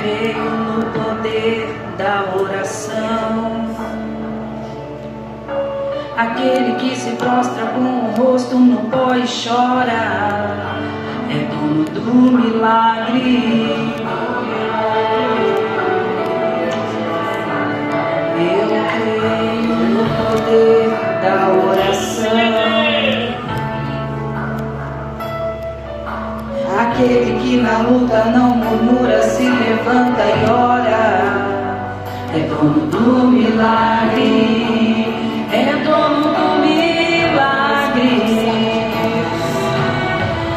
creio no poder da oração. Aquele que se prostra com o rosto no pó e chora é dono do milagre. Eu creio no poder da oração. Aquele que na luta não murmura, se levanta e ora, é dono do milagre, é dono do milagre.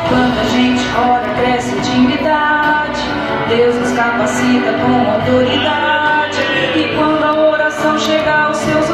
Quando a gente ora, cresce intimidade, Deus nos capacita com autoridade. E quando a oração chega aos seus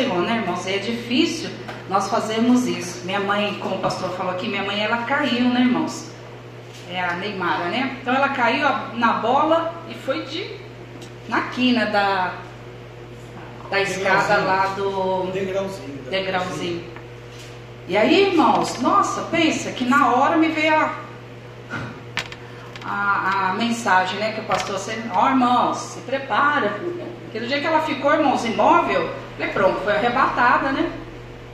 Senhor, né, irmãos? E é difícil nós fazermos isso. Minha mãe, como o pastor falou aqui, minha mãe ela caiu, né, irmãos? É a Neymara, né? Então ela caiu na bola e foi de na quina da da escada lá do degrauzinho. degrauzinho. E aí, irmãos, nossa, pensa que na hora me veio a, a, a mensagem, né, que o pastor sempre, ó, oh, irmãos, se prepara. Porque do dia que ela ficou, irmãos, imóvel, falei, pronto, foi arrebatada, né?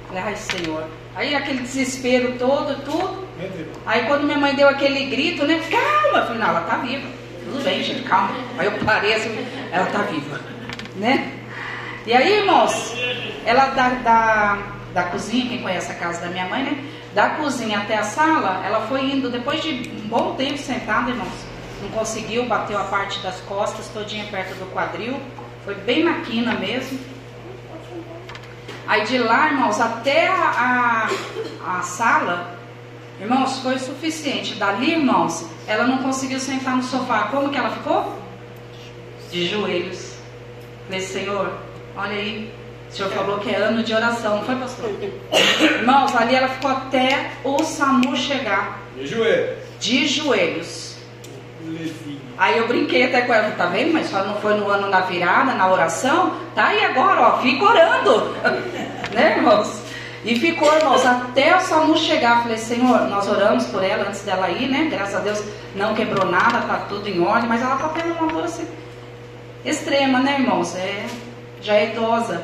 Falei, ai, Senhor. Aí aquele desespero todo, tudo. Aí quando minha mãe deu aquele grito, né? Calma! Eu falei, não, ela tá viva. Tudo bem, gente, calma. Aí eu parei assim, ela tá viva, né? E aí, irmãos, ela da, da, da cozinha, quem conhece a casa da minha mãe, né? Da cozinha até a sala, ela foi indo, depois de um bom tempo sentada, irmãos, não conseguiu, bateu a parte das costas, todinha perto do quadril, foi bem na quina mesmo. Aí de lá, irmãos, até a, a, a sala, irmãos, foi suficiente. Dali, irmãos, ela não conseguiu sentar no sofá. Como que ela ficou? De joelhos. Falei, Senhor, olha aí, o senhor falou que é ano de oração, não foi, pastor? Irmãos, ali ela ficou até o SAMU chegar. De joelhos. De joelhos. Aí eu brinquei até com ela, tá vendo? Mas só não foi no ano da virada, na oração. Tá aí agora, ó, fica orando. né, irmãos? E ficou, irmãos, até o SAMU chegar. Falei, Senhor, nós oramos por ela antes dela ir, né? Graças a Deus não quebrou nada, tá tudo em ordem, mas ela tá tendo uma dor assim, extrema, né, irmãos? É, já é idosa.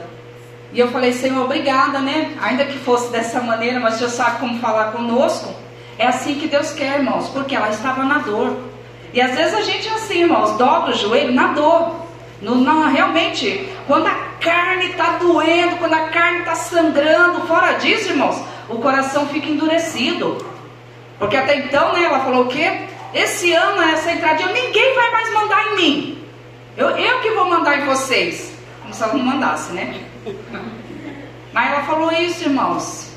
E eu falei, Senhor, obrigada, né? Ainda que fosse dessa maneira, mas o Senhor sabe como falar conosco. É assim que Deus quer, irmãos, porque ela estava na dor. E às vezes a gente é assim, irmãos, dobra o joelho na dor. No, não, realmente, quando a carne está doendo, quando a carne está sangrando, fora disso, irmãos, o coração fica endurecido. Porque até então, né, ela falou o quê? Esse ano, essa entradinha, ninguém vai mais mandar em mim. Eu, eu que vou mandar em vocês. Como se ela não mandasse, né? Mas ela falou isso, irmãos.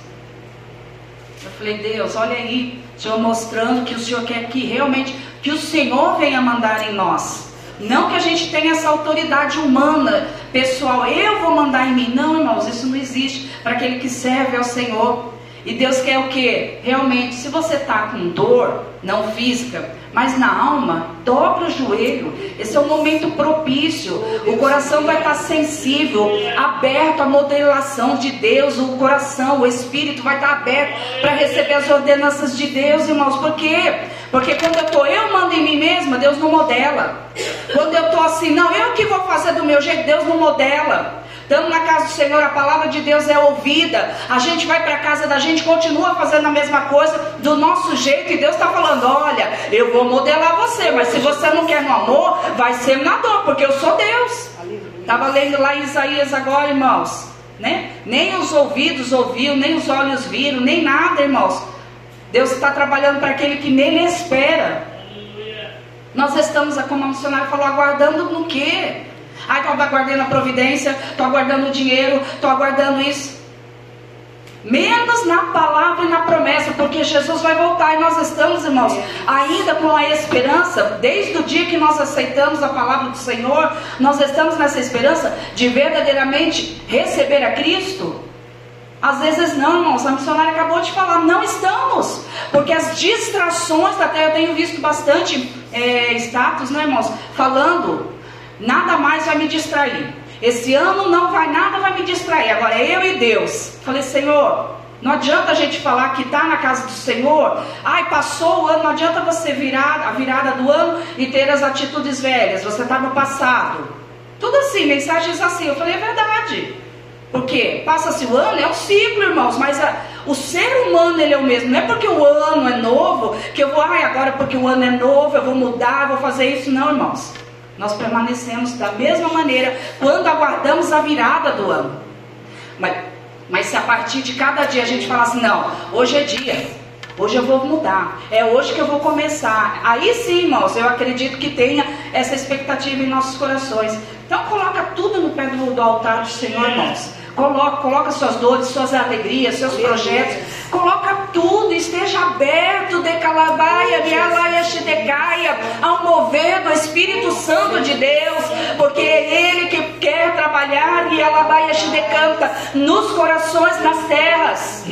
Eu falei, Deus, olha aí, o Senhor mostrando que o Senhor quer que realmente que o Senhor venha mandar em nós. Não que a gente tenha essa autoridade humana, pessoal, eu vou mandar em mim. Não, irmãos, isso não existe para aquele que serve ao Senhor. E Deus quer o que? Realmente, se você está com dor, não física, mas na alma, dobra o joelho. Esse é um momento propício. O coração vai estar tá sensível, aberto à modelação de Deus. O coração, o espírito vai estar tá aberto para receber as ordenanças de Deus, irmãos. Por quê? Porque quando eu estou, eu mando em mim mesma, Deus não modela. Quando eu estou assim, não, eu que vou fazer do meu jeito, Deus não modela. Estamos na casa do Senhor, a palavra de Deus é ouvida. A gente vai para a casa da gente, continua fazendo a mesma coisa do nosso jeito. E Deus está falando: olha, eu vou modelar você, mas se você não quer no amor, vai ser na dor, porque eu sou Deus. Estava lendo lá em Isaías agora, irmãos. Né? Nem os ouvidos ouviram, nem os olhos viram, nem nada, irmãos. Deus está trabalhando para aquele que nele espera. Nós estamos, como a missionária falou, aguardando no quê? Ai, estou aguardando a providência, estou aguardando o dinheiro, estou aguardando isso. Menos na palavra e na promessa, porque Jesus vai voltar e nós estamos, irmãos, ainda com a esperança, desde o dia que nós aceitamos a palavra do Senhor, nós estamos nessa esperança de verdadeiramente receber a Cristo. Às vezes não, irmãos, a missionária acabou de falar, não estamos, porque as distrações, até eu tenho visto bastante é, status, né, irmãos, falando Nada mais vai me distrair. Esse ano não vai, nada vai me distrair. Agora eu e Deus. Falei, Senhor, não adianta a gente falar que está na casa do Senhor. Ai, passou o ano, não adianta você virar a virada do ano e ter as atitudes velhas. Você está no passado. Tudo assim, mensagens assim. Eu falei, é verdade. Porque passa-se o ano, é um ciclo, irmãos, mas a, o ser humano ele é o mesmo. Não é porque o ano é novo que eu vou, ai, agora porque o ano é novo, eu vou mudar, vou fazer isso. Não, irmãos. Nós permanecemos da mesma maneira quando aguardamos a virada do ano. Mas, mas se a partir de cada dia a gente falar assim, não, hoje é dia, hoje eu vou mudar, é hoje que eu vou começar. Aí sim, irmãos, eu acredito que tenha essa expectativa em nossos corações. Então coloca tudo no pé do, do altar do Senhor, irmãos. Coloca, coloca suas dores, suas alegrias, seus projetos. Coloca tudo, esteja aberto de calabaia, de alaia, decaia, ao mover do Espírito Santo de Deus, porque é Ele que quer trabalhar e alabaia decanta nos corações, nas terras.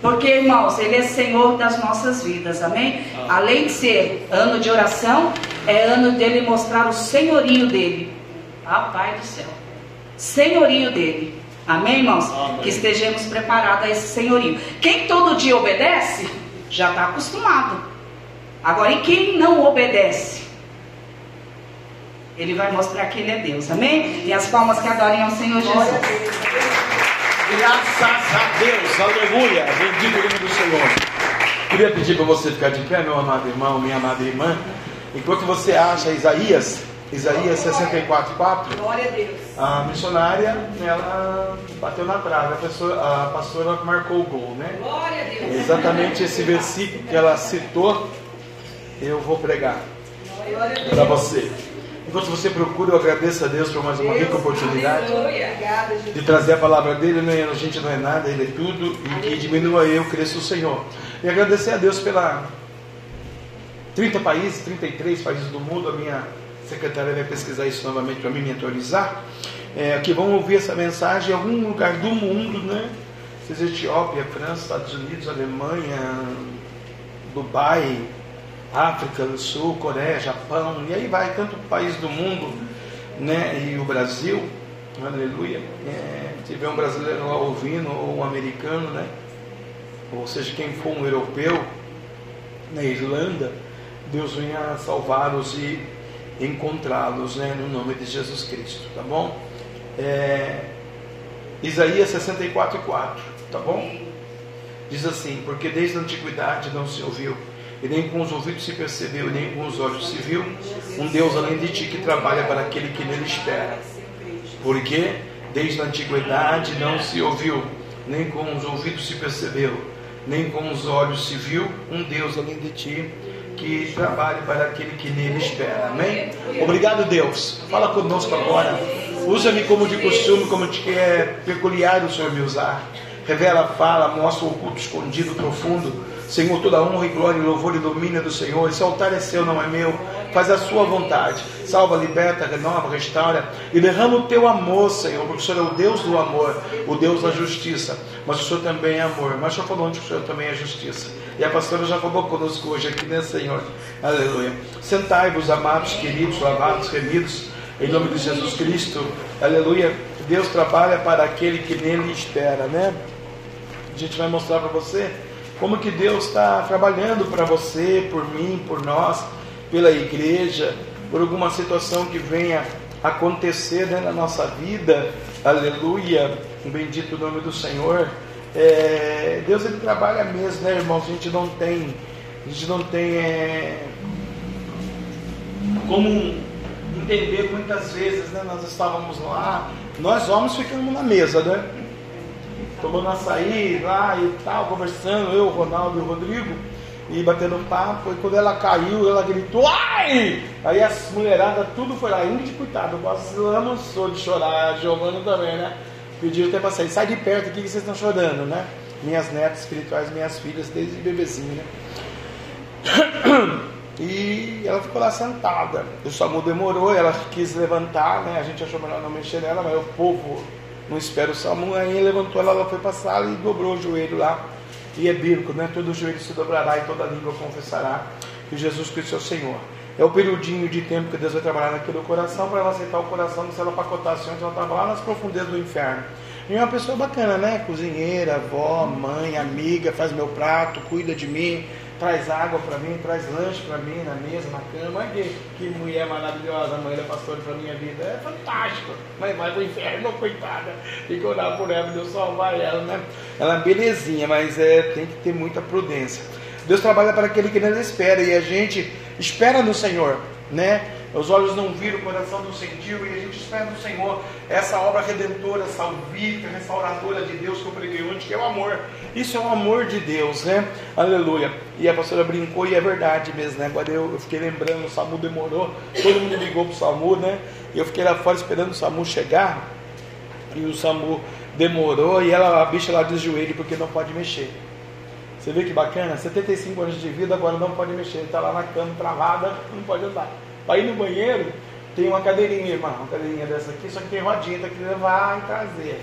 Porque, irmãos, Ele é Senhor das nossas vidas, amém? Além de ser ano de oração, é ano dele mostrar o senhorio dele. Ah, Pai do céu. Senhorio dele. Amém, irmãos? Amém. Que estejamos preparados a esse senhorio. Quem todo dia obedece, já está acostumado. Agora, e quem não obedece? Ele vai mostrar que Ele é Deus, amém? E as palmas que adorem ao Senhor Jesus. Graças a Deus, aleluia, bendito o nome do Senhor. Queria pedir para você ficar de pé, meu amado irmão, minha amada irmã, enquanto você acha Isaías, Isaías 64, 4. Glória a Deus. A missionária, ela bateu na trave, a, pessoa, a pastora marcou o gol, né? Glória a Deus. Exatamente esse versículo que ela citou, eu vou pregar para você. Enquanto você procura, eu agradeço a Deus por mais uma rica oportunidade de trazer a palavra dele. Né? A gente não é nada, ele é tudo. E que diminua eu, cresça o Senhor. E agradecer a Deus pela 30 países, 33 países do mundo. A minha secretária vai pesquisar isso novamente para me atualizar. É, que vão ouvir essa mensagem em algum lugar do mundo, né? Seja Etiópia, França, Estados Unidos, Alemanha, Dubai, África do Sul, Coreia, Japão, e aí vai tanto país do mundo, né? E o Brasil, aleluia. É, tiver um brasileiro lá ouvindo, ou um americano, né? Ou seja, quem for um europeu, na Irlanda, Deus venha salvá-los e encontrá-los, né? No nome de Jesus Cristo, tá bom? É, Isaías 64, 4, tá bom? Diz assim: Porque desde a antiguidade não se ouviu e nem com os ouvidos se percebeu, e nem com os olhos se viu, um Deus além de ti que trabalha para aquele que nele espera. Porque desde a antiguidade não se ouviu, nem com os ouvidos se percebeu, nem com os olhos se viu, um Deus além de ti que trabalhe para aquele que nele espera. Amém? Obrigado, Deus. Fala conosco agora. Usa-me como de costume, como te quer peculiar o Senhor me usar. Revela, fala, mostra o oculto escondido, profundo Senhor, toda honra e glória, louvor e domínio do Senhor. Esse altar é seu, não é meu. Faz a sua vontade. Salva, liberta, renova, restaura. E derrama o teu amor, Senhor, porque o Senhor é o Deus do amor, o Deus da justiça. Mas o Senhor também é amor. Mas eu falando que o Senhor também é justiça. E a pastora já falou conosco hoje aqui, né, Senhor? Aleluia. Sentai-vos, amados, queridos, lavados, remidos, em nome de Jesus Cristo. Aleluia. Deus trabalha para aquele que nele espera, né? A gente vai mostrar para você como que Deus está trabalhando para você, por mim, por nós, pela igreja, por alguma situação que venha acontecer né, na nossa vida, aleluia, bendito o nome do Senhor. É, Deus ele trabalha mesmo, né, irmãos? A gente não tem, a gente não tem é, como entender muitas vezes, né? Nós estávamos lá, nós homens ficamos na mesa, né? tomando açaí lá e tal, conversando, eu, o Ronaldo e o Rodrigo, e batendo um papo, e quando ela caiu, ela gritou, ai! Aí as mulheradas, tudo foi lá, Ingrid, coitado, ela sou de chorar, a Giovana também, né? Pediram até pra sair, sai de perto aqui que vocês estão chorando, né? Minhas netas espirituais, minhas filhas, desde bebezinho, né? E ela ficou lá sentada. O SAMU demorou, ela quis levantar, né? A gente achou melhor não mexer nela, mas o povo não espera o SAMU. Aí levantou ela, ela foi para a sala e dobrou o joelho lá. E é bíblico, né? Todo joelho se dobrará e toda língua confessará que Jesus Cristo é o Senhor. É o periodinho de tempo que Deus vai trabalhar naquele coração para ela aceitar o coração, se ela pacotasse antes, ela estava lá nas profundezas do inferno. E é uma pessoa bacana, né? Cozinheira, avó, mãe, amiga, faz meu prato, cuida de mim, traz água para mim, traz lanche para mim na mesa, na cama. Que, que mulher maravilhosa, a mãe da pastora para minha vida. É fantástico. Mas vai pro inferno, coitada. Tem que orar por ela, Deus salvar ela, né? Ela é belezinha, mas é, tem que ter muita prudência. Deus trabalha para aquele que não espera e a gente espera no Senhor, né? Os olhos não viram, o coração não sentiu, e a gente espera no Senhor essa obra redentora, salvífica, restauradora de Deus que eu preguei ontem, que é o amor. Isso é o amor de Deus, né? Aleluia. E a pastora brincou, e é verdade mesmo, né? Agora eu, fiquei lembrando, o SAMU demorou, todo mundo ligou pro SAMU, né? E eu fiquei lá fora esperando o SAMU chegar, e o SAMU demorou, e ela, a bicha lá de joelho porque não pode mexer. Você vê que bacana? 75 anos de vida, agora não pode mexer. Está lá na cama travada, não pode andar. Para ir no banheiro, tem uma cadeirinha, irmão, uma cadeirinha dessa aqui, só que tem rodinha, tem que levar e trazer.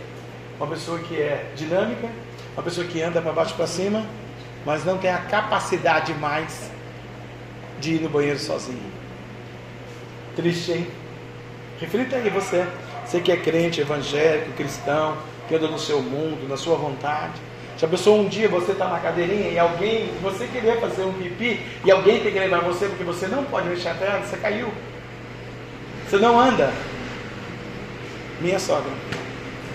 Uma pessoa que é dinâmica, uma pessoa que anda para baixo e para cima, mas não tem a capacidade mais de ir no banheiro sozinho. Triste, hein? Reflita aí você, você que é crente, evangélico, cristão, que anda no seu mundo, na sua vontade. Já pensou um dia você está na cadeirinha e alguém, você querer fazer um pipi e alguém tem que levar você porque você não pode mexer a perna, você caiu. Você não anda. Minha sogra.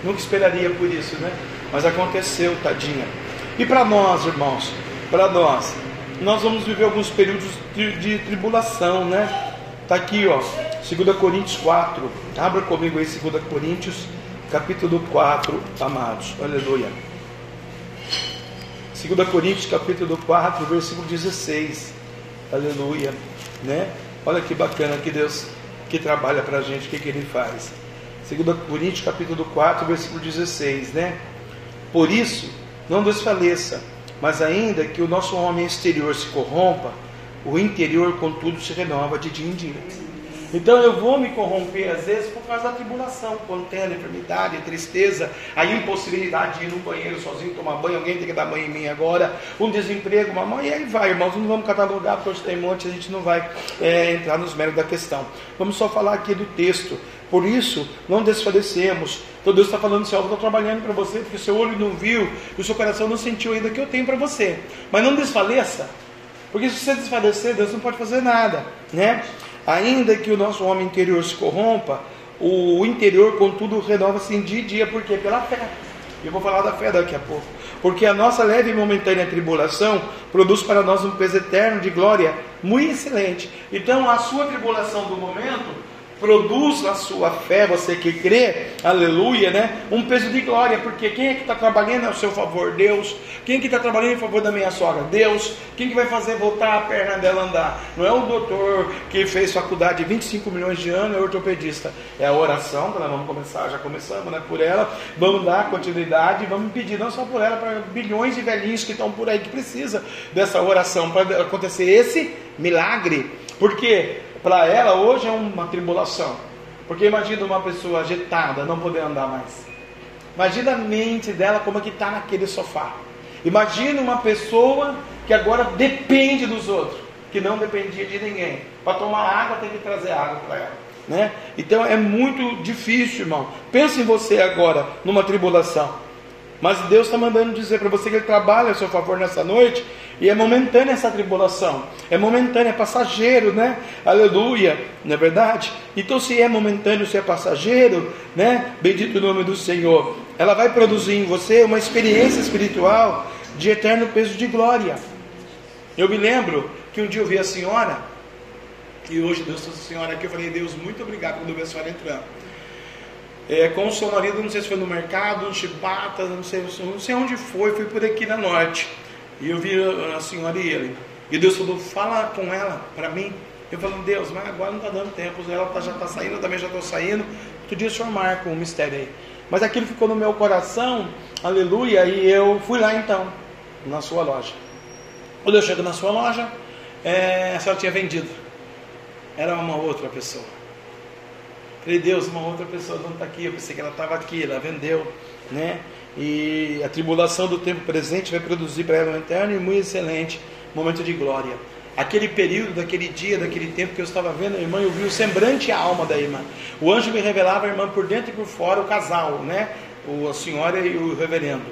Nunca esperaria por isso, né? Mas aconteceu, tadinha. E para nós, irmãos, para nós, nós vamos viver alguns períodos de, de tribulação, né? Tá aqui, ó, 2 Coríntios 4. Abra comigo aí 2 Coríntios, capítulo 4, amados. Aleluia. 2 Coríntios capítulo 4, versículo 16. Aleluia. Né? Olha que bacana que Deus que trabalha para a gente, o que, que ele faz. 2 Coríntios capítulo 4, versículo 16, né? Por isso, não desfaleça, mas ainda que o nosso homem exterior se corrompa, o interior, contudo, se renova de dia em dia. Então eu vou me corromper às vezes por causa da tribulação, quando tem a enfermidade, a tristeza, a impossibilidade de ir no banheiro sozinho tomar banho, alguém tem que dar banho em mim agora, um desemprego, uma mãe, e aí vai, irmãos, não vamos catalogar, porque hoje tem um monte, a gente não vai é, entrar nos méritos da questão. Vamos só falar aqui do texto. Por isso, não desfalecemos. Então Deus está falando assim, eu estou trabalhando para você, porque o seu olho não viu, o seu coração não sentiu ainda que eu tenho para você. Mas não desfaleça, porque se você desfalecer, Deus não pode fazer nada, né? Ainda que o nosso homem interior se corrompa, o interior, contudo, renova-se dia e dia, porque pela fé. Eu vou falar da fé daqui a pouco. Porque a nossa leve e momentânea tribulação produz para nós um peso eterno de glória muito excelente. Então, a sua tribulação do momento produz na sua fé, você que crê, aleluia, né? Um peso de glória, porque quem é que está trabalhando ao seu favor? Deus. Quem é que está trabalhando em favor da minha sogra? Deus. Quem que vai fazer voltar a perna dela andar? Não é o doutor que fez faculdade de 25 milhões de anos, é ortopedista. É a oração, que nós vamos começar, já começamos, né? Por ela, vamos dar continuidade, vamos pedir não só por ela, para bilhões de velhinhos que estão por aí que precisa dessa oração para acontecer esse milagre. Porque para ela hoje é uma tribulação. Porque imagina uma pessoa agitada, não poder andar mais. Imagina a mente dela como é que está naquele sofá. Imagina uma pessoa que agora depende dos outros, que não dependia de ninguém. Para tomar água tem que trazer água para ela. Né? Então é muito difícil, irmão. Pense em você agora numa tribulação. Mas Deus está mandando dizer para você que Ele trabalha a seu favor nessa noite e é momentânea essa tribulação, é momentânea, é passageiro, né? Aleluia, não é verdade? Então, se é momentâneo, se é passageiro, né? Bendito o nome do Senhor. Ela vai produzir em você uma experiência espiritual de eterno peso de glória. Eu me lembro que um dia eu vi a senhora, e hoje Deus trouxe a senhora aqui, eu falei, Deus, muito obrigado quando eu vi a senhora entrando é, com o seu marido, não sei se foi no mercado, no Chibata, não sei, não sei onde foi, foi por aqui na norte. E eu vi a senhora e ele. E Deus falou, fala com ela para mim. Eu falei, Deus, mas agora não está dando tempo, ela tá, já está saindo, eu também já estou saindo. Outro dia o senhor marca um mistério aí. Mas aquilo ficou no meu coração, aleluia, e eu fui lá então, na sua loja. Quando eu chego na sua loja, é, a senhora tinha vendido. Era uma outra pessoa. Falei, Deus, uma outra pessoa não está aqui. Eu pensei que ela estava aqui, ela vendeu, né? E a tribulação do tempo presente vai produzir para ela um eterno e muito excelente momento de glória. Aquele período, daquele dia, daquele tempo que eu estava vendo a irmã, eu vi o semblante e a alma da irmã. O anjo me revelava a irmã por dentro e por fora, o casal, né? O, a senhora e o reverendo.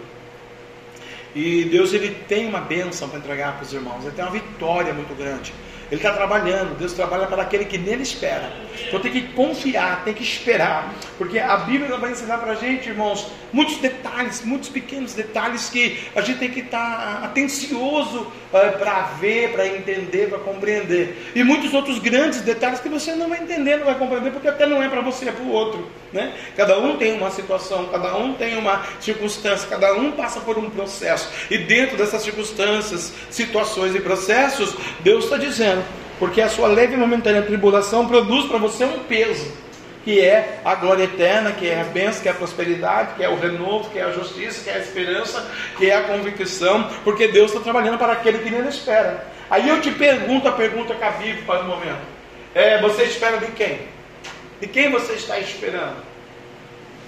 E Deus ele tem uma bênção para entregar para os irmãos, ele tem uma vitória muito grande. Ele está trabalhando, Deus trabalha para aquele que nele espera. Então tem que confiar, tem que esperar. Porque a Bíblia vai ensinar para a gente, irmãos, muitos detalhes, muitos pequenos detalhes que a gente tem que estar tá atencioso uh, para ver, para entender, para compreender. E muitos outros grandes detalhes que você não vai entender, não vai compreender, porque até não é para você, é para o outro. Né? Cada um tem uma situação, cada um tem uma circunstância, cada um passa por um processo. E dentro dessas circunstâncias, situações e processos, Deus está dizendo porque a sua leve e momentânea tribulação produz para você um peso, que é a glória eterna, que é a bênção, que é a prosperidade, que é o renovo, que é a justiça, que é a esperança, que é a convicção, porque Deus está trabalhando para aquele que nele espera. Aí eu te pergunto a pergunta cabível para o momento: é, você espera de quem? E quem você está esperando?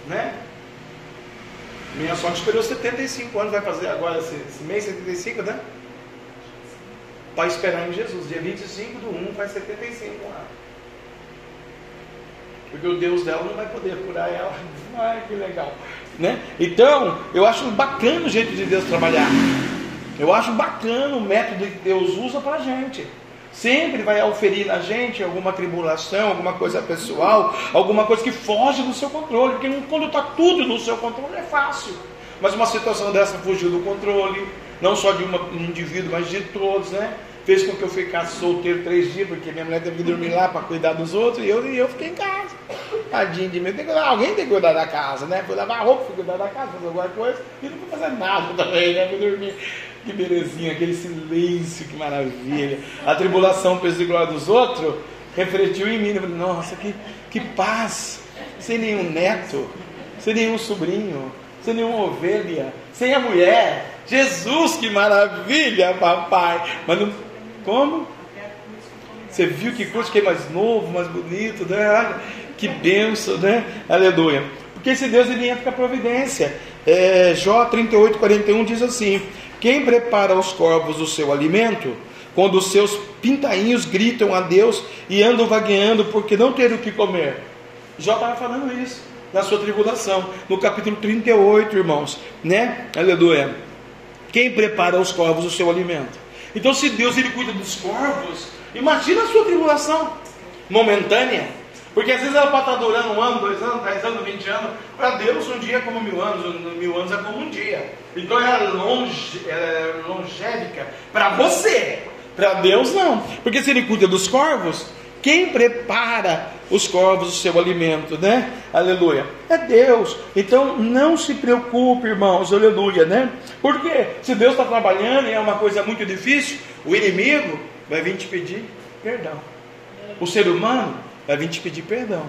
Né? Minha sogra esperou 75 anos, vai fazer agora esse, esse mês 75, né? Para esperar em Jesus. Dia 25 do 1 faz 75 anos. Porque o Deus dela não vai poder curar ela. Ai, que legal. Né? Então, eu acho bacana o jeito de Deus trabalhar. Eu acho bacana o método que Deus usa para a gente. Sempre vai oferir na gente alguma tribulação, alguma coisa pessoal, alguma coisa que foge do seu controle. Porque quando está tudo no seu controle é fácil. Mas uma situação dessa fugiu do controle, não só de uma, um indivíduo, mas de todos, né? Fez com que eu ficasse solteiro três dias, porque minha mulher teve que dormir lá para cuidar dos outros, e eu, e eu fiquei em casa. Tadinho de mim, tem que, alguém tem que cuidar da casa, né? Fui lavar roupa, fui cuidar da casa, fazer alguma coisa, e não fui fazer nada também, né? Fui dormir. Que belezinha, aquele silêncio, que maravilha. A tribulação, glória dos outros, refletiu em mim. Falei, nossa, que, que paz. Sem nenhum neto, sem nenhum sobrinho, sem nenhuma ovelha, sem a mulher. Jesus, que maravilha, papai. Mas não, como? Você viu que curso que é mais novo, mais bonito, né? Que benção, né? Aleluia. Porque esse Deus ele entra com a providência. É, Jó 38, 41 diz assim: quem prepara aos corvos o seu alimento, quando os seus pintainhos gritam a Deus e andam vagueando porque não ter o que comer? Jó estava falando isso na sua tribulação, no capítulo 38, irmãos, né? Aleluia. Quem prepara aos corvos o seu alimento? Então, se Deus ele cuida dos corvos, imagina a sua tribulação momentânea. Porque às vezes ela pode estar durando um ano, dois anos, dez anos, vinte anos. Para Deus, um dia é como mil anos, mil anos é como um dia. Então ela é, longe, ela é longévica para você. Para Deus, não. Porque se Ele cuida dos corvos, quem prepara os corvos o seu alimento, né? Aleluia. É Deus. Então não se preocupe, irmãos, aleluia, né? Porque se Deus está trabalhando e é uma coisa muito difícil, o inimigo vai vir te pedir perdão. O ser humano vai vir te pedir perdão.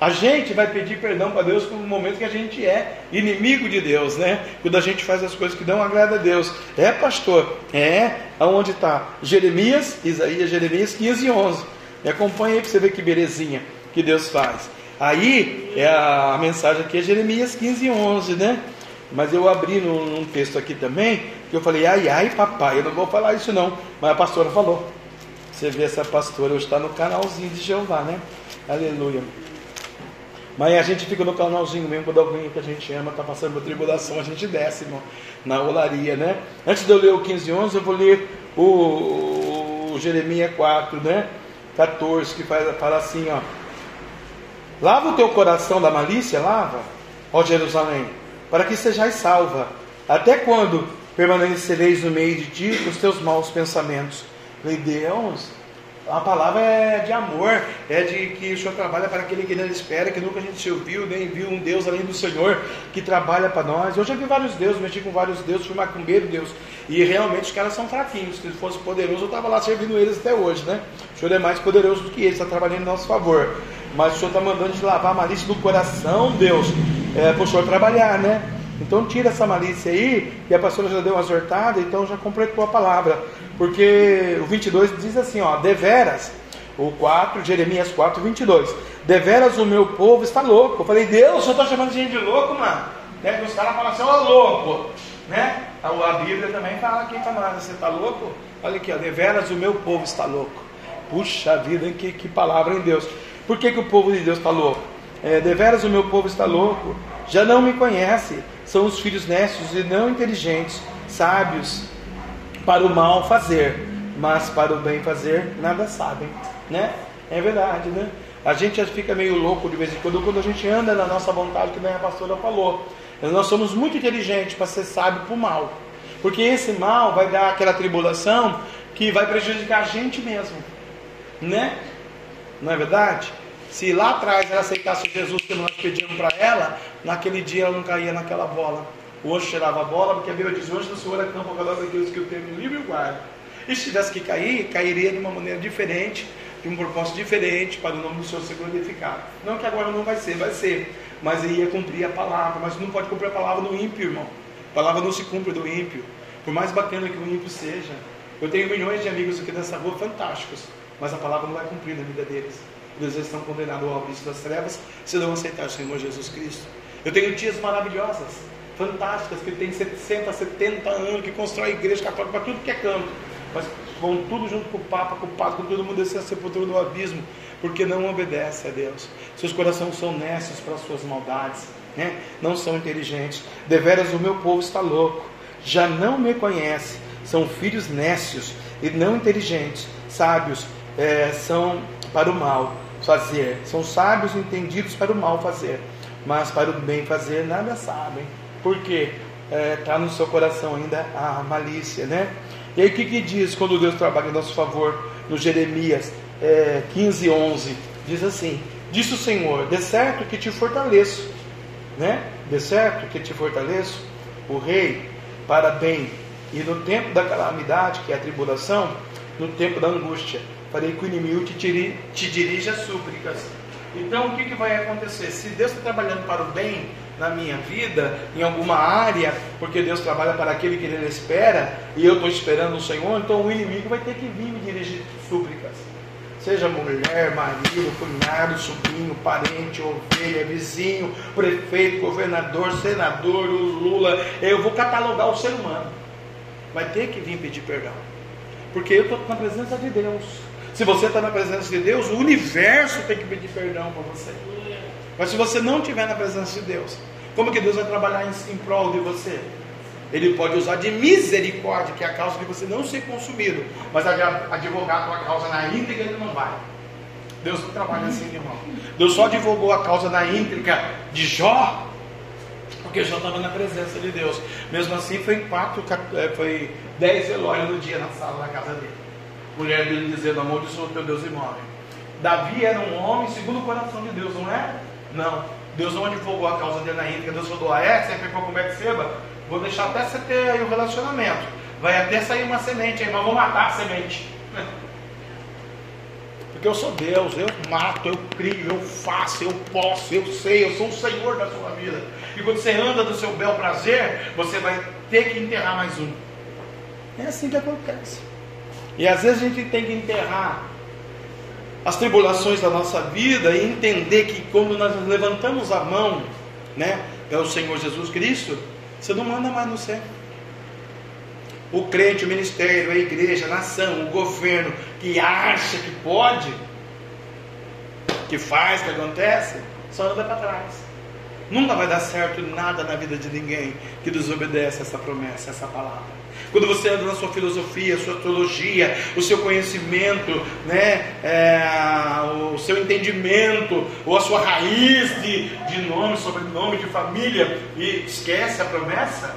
A gente vai pedir perdão para Deus no momento que a gente é inimigo de Deus, né? Quando a gente faz as coisas que não agradam a Deus. É, pastor? É. Aonde está? Jeremias, Isaías, Jeremias 15 e 11. Me acompanha aí para você ver que belezinha que Deus faz. Aí, é a, a mensagem aqui é Jeremias 15 e 11, né? Mas eu abri num, texto aqui também, que eu falei, ai, ai, papai, eu não vou falar isso não. Mas a pastora falou. Você vê essa pastora hoje está no canalzinho de Jeová, né? Aleluia. Mas a gente fica no canalzinho mesmo quando alguém que a gente ama está passando por tribulação, a gente desce, irmão, na olaria, né? Antes de eu ler o 15 e 11, eu vou ler o, o Jeremias 4, né? 14, que fala assim, ó. Lava o teu coração da malícia, lava, ó Jerusalém, para que sejais salva. Até quando permanecereis no meio de ti os teus maus pensamentos? Falei, Deus, a palavra é de amor, é de que o Senhor trabalha para aquele que não espera, que nunca a gente se ouviu, nem viu um Deus além do Senhor que trabalha para nós. Eu já vi vários deuses, mexi com vários deuses, fui macumbeiro Deus, e realmente os caras são fraquinhos. Se fosse poderoso, eu estava lá servindo eles até hoje, né? O Senhor é mais poderoso do que eles, está trabalhando em nosso favor. Mas o Senhor está mandando de lavar a malícia do coração, Deus, é, para o Senhor trabalhar, né? Então tira essa malícia aí, e a pastora já deu uma exortada, então já completou a palavra. Porque o 22 diz assim, ó, deveras, o 4, Jeremias 4, 22, deveras o meu povo está louco. Eu falei, Deus, eu estou chamando gente de louco, mano. Né? Os caras falam assim, ó, louco. Né? A Bíblia também fala aqui para você está louco? Olha aqui, ó, deveras o meu povo está louco. Puxa vida, que, que palavra em Deus. Por que, que o povo de Deus está louco? É, deveras o meu povo está louco, já não me conhece, são os filhos nestos e não inteligentes, sábios para o mal fazer, mas para o bem fazer nada sabem, né? É verdade, né? A gente fica meio louco de vez em quando quando a gente anda na nossa vontade, que nem a pastora falou. Nós somos muito inteligentes para ser sábio para o mal, porque esse mal vai dar aquela tribulação que vai prejudicar a gente mesmo, né? Não é verdade? Se lá atrás ela aceitasse Jesus que nós pedimos para ela, naquele dia ela não caía naquela bola. O anjo cheirava a bola, porque a Bíblia diz: o anjo do Senhor acampa ao redor daqueles que o temem livre e o guarda. E se tivesse que cair, cairia de uma maneira diferente, de um propósito diferente, para o nome do Senhor ser glorificado. Não que agora não vai ser, vai ser. Mas ia cumprir a palavra. Mas não pode cumprir a palavra do ímpio, irmão. A palavra não se cumpre do ímpio. Por mais bacana que o ímpio seja. Eu tenho milhões de amigos aqui nessa rua fantásticos. Mas a palavra não vai cumprir na vida deles. eles estão condenados ao abismo das trevas se não aceitar o Senhor Jesus Cristo. Eu tenho tias maravilhosas, fantásticas, que têm 60, 70 anos, que constroem igreja católica para tudo que é canto, mas vão tudo junto com o Papa, com o Padre, com todo mundo descer a sepultura do abismo, porque não obedece a Deus. Seus corações são nessos para as suas maldades, né? não são inteligentes. Deveras o meu povo está louco, já não me conhece, são filhos nécios e não inteligentes, sábios é, são para o mal fazer, são sábios entendidos para o mal fazer, mas para o bem fazer nada sabem, porque está é, no seu coração ainda a malícia, né? E aí o que, que diz quando Deus trabalha em nosso favor no Jeremias é, 15, 11? Diz assim: Disse o Senhor, de certo que te fortaleço, né? De certo que te fortaleço, o rei, para bem, e no tempo da calamidade, que é a tribulação, no tempo da angústia, farei que o inimigo te, te dirija súplicas. Então, o que, que vai acontecer? Se Deus está trabalhando para o bem na minha vida, em alguma área, porque Deus trabalha para aquele que Ele espera, e eu estou esperando o Senhor, então o inimigo vai ter que vir me dirigir súplicas. Seja mulher, marido, cunhado, sobrinho, parente, ovelha, vizinho, prefeito, governador, senador, Lula. Eu vou catalogar o ser humano. Vai ter que vir pedir perdão. Porque eu estou na presença de Deus. Se você está na presença de Deus, o universo tem que pedir perdão para você. Mas se você não estiver na presença de Deus, como que Deus vai trabalhar em, em prol de você? Ele pode usar de misericórdia, que é a causa de você não ser consumido, mas advogar a tua causa na íntegra ele não vai. Deus não trabalha assim, irmão. Deus só advogou a causa na íntegra de Jó, porque Jó estava na presença de Deus. Mesmo assim, foi quatro, é, foi dez velórios no dia na sala da casa dele. Mulher dele dizendo: Amaldiçoa teu Deus e morre. Davi era um homem segundo o coração de Deus, não é? Não. Deus não advogou a causa dele na íntegra. Deus falou: Ah, é? Você pegou com Betseba? Vou deixar até você ter aí o relacionamento. Vai até sair uma semente aí, mas vou matar a semente. Porque eu sou Deus, eu mato, eu crio, eu faço, eu posso, eu sei, eu sou o Senhor da sua vida. E quando você anda do seu bel prazer, você vai ter que enterrar mais um. É assim que acontece. E às vezes a gente tem que enterrar as tribulações da nossa vida e entender que quando nós levantamos a mão, né, é o Senhor Jesus Cristo, você não manda mais no céu. O crente, o ministério, a igreja, a nação, o governo que acha que pode, que faz, que acontece, só anda para trás. Nunca vai dar certo nada na vida de ninguém que desobedece essa promessa, essa palavra. Quando você anda na sua filosofia, sua teologia, o seu conhecimento, né, é, o seu entendimento, ou a sua raiz de, de nome, sobrenome, de família, e esquece a promessa,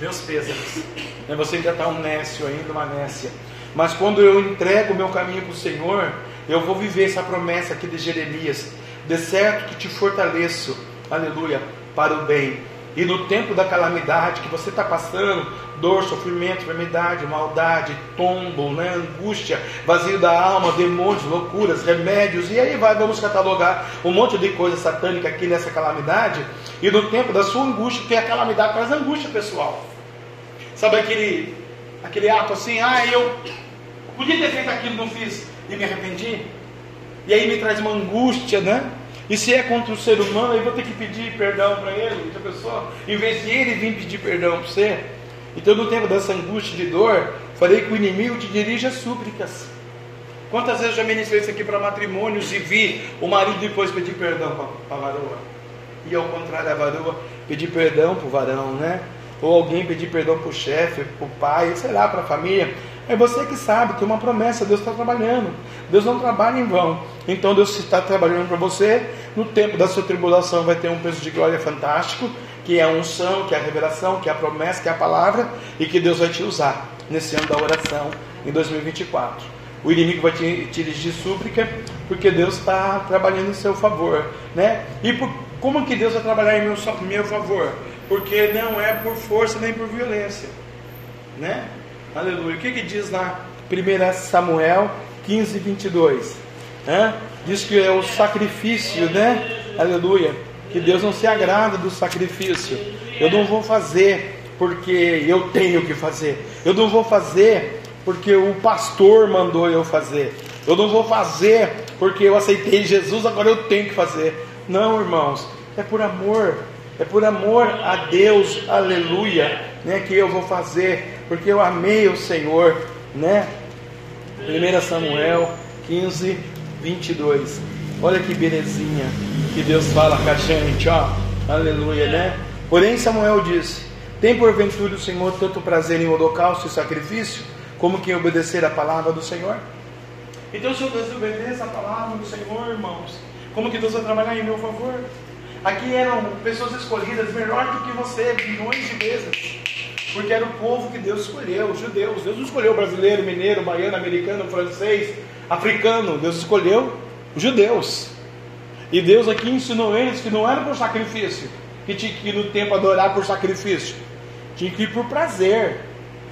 meus pêsames. Né, você ainda está um nécio, ainda uma nécia. Mas quando eu entrego o meu caminho para o Senhor, eu vou viver essa promessa aqui de Jeremias. De certo que te fortaleço, aleluia, para o bem. E no tempo da calamidade que você está passando, dor, sofrimento, enfermidade, maldade, tombo, né, angústia, vazio da alma, demônios, loucuras, remédios, e aí vai, vamos catalogar um monte de coisa satânica aqui nessa calamidade. E no tempo da sua angústia, que é a calamidade traz angústia pessoal. Sabe aquele, aquele ato assim, ah, eu podia ter feito aquilo, não fiz, e me arrependi? E aí me traz uma angústia, né? E se é contra o ser humano, eu vou ter que pedir perdão para ele, outra pessoa, em vez de ele vir pedir perdão para você. Então, no tempo dessa angústia de dor, falei que o inimigo te dirige a súplicas. Quantas vezes eu já ministrei isso aqui para matrimônios e vi o marido depois pedir perdão para a varoa? E ao contrário, a varoa pedir perdão para o varão, né? Ou alguém pedir perdão para o chefe, para o pai, sei lá, para a família. É você que sabe, tem uma promessa, Deus está trabalhando. Deus não trabalha em vão. Então Deus está trabalhando para você. No tempo da sua tribulação vai ter um peso de glória fantástico, que é a unção, que é a revelação, que é a promessa, que é a palavra, e que Deus vai te usar nesse ano da oração em 2024. O inimigo vai te, te dirigir súplica, porque Deus está trabalhando em seu favor. Né? E por, como que Deus vai trabalhar em meu, meu favor? Porque não é por força nem por violência. Né? Aleluia. O que, que diz lá? 1 Samuel 15, 22. Hã? Diz que é o sacrifício, né? Aleluia. Que Deus não se agrada do sacrifício. Eu não vou fazer porque eu tenho que fazer. Eu não vou fazer porque o pastor mandou eu fazer. Eu não vou fazer porque eu aceitei Jesus, agora eu tenho que fazer. Não, irmãos, é por amor, é por amor a Deus, aleluia, né, que eu vou fazer, porque eu amei o Senhor, né? 1 Samuel 15, 22. Olha que belezinha que Deus fala com a gente, ó, aleluia, né? Porém, Samuel disse: Tem porventura o Senhor tanto prazer em holocausto e sacrifício, como que em obedecer a palavra do Senhor? Então, se eu desobedeço a palavra do Senhor, irmãos, como que Deus vai trabalhar em meu favor? Aqui eram pessoas escolhidas melhor do que você, milhões de vezes. Porque era o povo que Deus escolheu, os judeus. Deus não escolheu brasileiro, mineiro, baiano, americano, francês, africano. Deus escolheu os judeus. E Deus aqui ensinou eles que não era por sacrifício, que tinha que ir no templo adorar por sacrifício. Tinha que ir por prazer,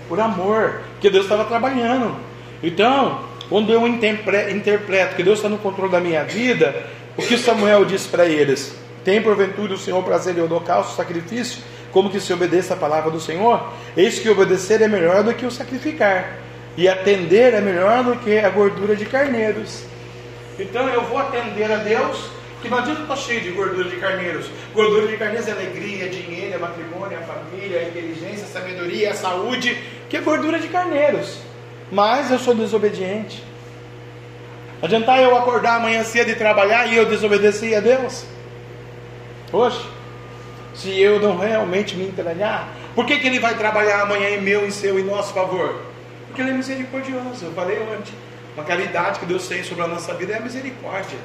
por amor, que Deus estava trabalhando. Então, quando eu interpreto que Deus está no controle da minha vida, o que Samuel disse para eles? Tem porventura o Senhor prazer em holocausto, sacrifício, como que se obedeça a palavra do Senhor? Eis que obedecer é melhor do que o sacrificar, e atender é melhor do que a gordura de carneiros. Então eu vou atender a Deus, que não adianta estar cheio de gordura de carneiros. Gordura de carneiros é alegria, dinheiro, é matrimônio, é família, é inteligência, é sabedoria, é saúde, que é gordura de carneiros. Mas eu sou desobediente. Adiantar eu acordar amanhã cedo e trabalhar e eu desobedecer a Deus? Hoje, se eu não realmente me entregar, por que, que Ele vai trabalhar amanhã em meu, em seu e nosso favor? Porque Ele é misericordioso. Eu falei antes. Uma caridade que Deus tem sobre a nossa vida é a misericórdia.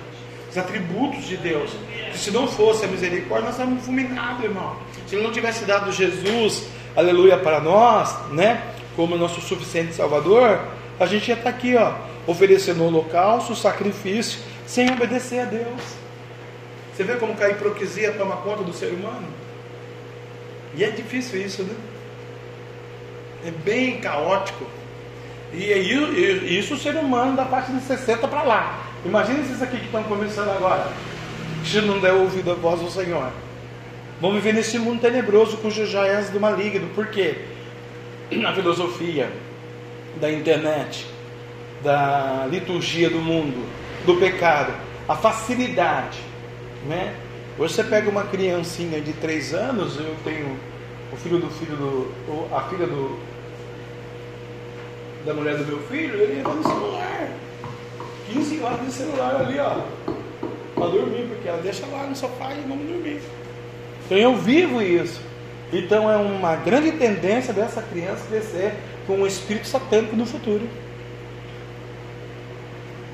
Os atributos de Deus. Que se não fosse a misericórdia, nós estávamos fulminados, irmão. Se Ele não tivesse dado Jesus, aleluia, para nós, né? Como nosso suficiente Salvador, a gente ia estar aqui, ó, oferecendo holocausto, sacrifício, sem obedecer a Deus. Você vê como a hipocrisia toma conta do ser humano? E é difícil isso, né? É bem caótico. E é isso o ser humano da parte de 60 para lá. Imagina esses aqui que estão começando agora. Se não der ouvido a voz do Senhor. Vão viver nesse mundo tenebroso cujo já és do maligno. Por quê? Na filosofia da internet, da liturgia do mundo, do pecado, a facilidade né? Hoje você pega uma criancinha de 3 anos, eu tenho o filho do filho do. a filha do. da mulher do meu filho, ele entra no celular. 15 horas de celular ali, ó. Para dormir, porque ela deixa lá no sofá e vamos dormir. Então eu vivo isso. Então é uma grande tendência dessa criança crescer com um espírito satânico no futuro.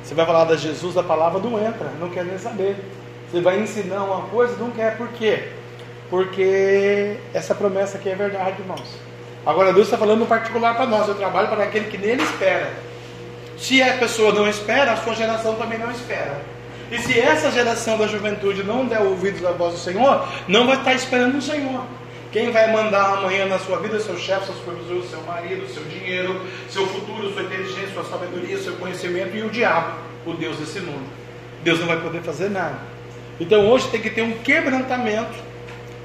Você vai falar da Jesus, a palavra não entra, não quer nem saber. Você vai ensinar uma coisa, não quer, por quê? Porque essa promessa aqui é verdade, irmãos. Agora Deus está falando no particular para nós, eu trabalho para aquele que nele espera. Se a pessoa não espera, a sua geração também não espera. E se essa geração da juventude não der ouvidos à voz do Senhor, não vai estar esperando o Senhor. Quem vai mandar amanhã na sua vida, seu chefe, seus supervisores, seu marido, seu dinheiro, seu futuro, sua inteligência, sua sabedoria, seu conhecimento e o diabo, o Deus desse mundo. Deus não vai poder fazer nada. Então hoje tem que ter um quebrantamento,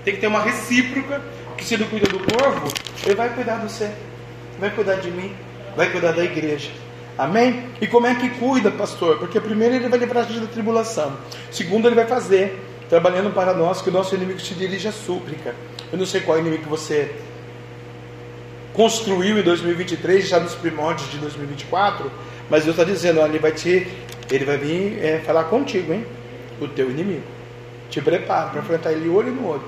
tem que ter uma recíproca, que se ele cuida do corvo, ele vai cuidar de você, vai cuidar de mim, vai cuidar da igreja. Amém? E como é que cuida, pastor? Porque primeiro ele vai livrar a gente da tribulação. Segundo, ele vai fazer, trabalhando para nós, que o nosso inimigo se dirige à súplica. Eu não sei qual inimigo que você construiu em 2023, já nos primórdios de 2024, mas Deus está dizendo, olha, ele vai te, ele vai vir é, falar contigo, hein? O teu inimigo. Te prepara para enfrentar ele olho no olho.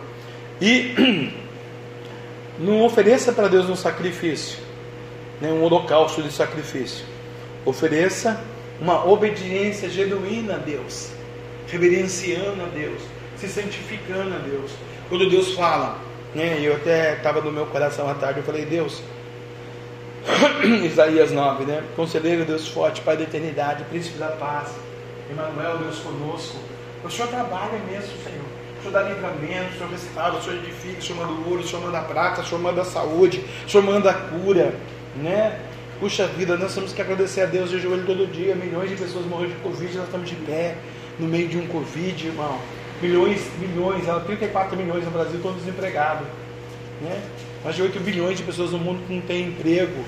E não ofereça para Deus um sacrifício, né, um holocausto de sacrifício. Ofereça uma obediência genuína a Deus, reverenciando a Deus, se santificando a Deus. Quando Deus fala, né, eu até estava no meu coração à tarde, eu falei, Deus, Isaías 9, né? Conselheiro Deus forte, Pai da eternidade, príncipe da paz, Emmanuel, Deus conosco. O Senhor trabalha mesmo, Senhor. O Senhor dá livramento, o Senhor restaura, o Senhor edifica, o Senhor manda o ouro, o Senhor manda a prata, o Senhor manda a saúde, o Senhor manda a cura, né? Puxa vida, nós temos que agradecer a Deus de joelho todo dia. Milhões de pessoas morreram de Covid, nós estamos de pé no meio de um Covid, irmão. Milhões, milhões, 34 milhões no Brasil estão desempregados. Né? Mais de 8 bilhões de pessoas no mundo que não têm emprego.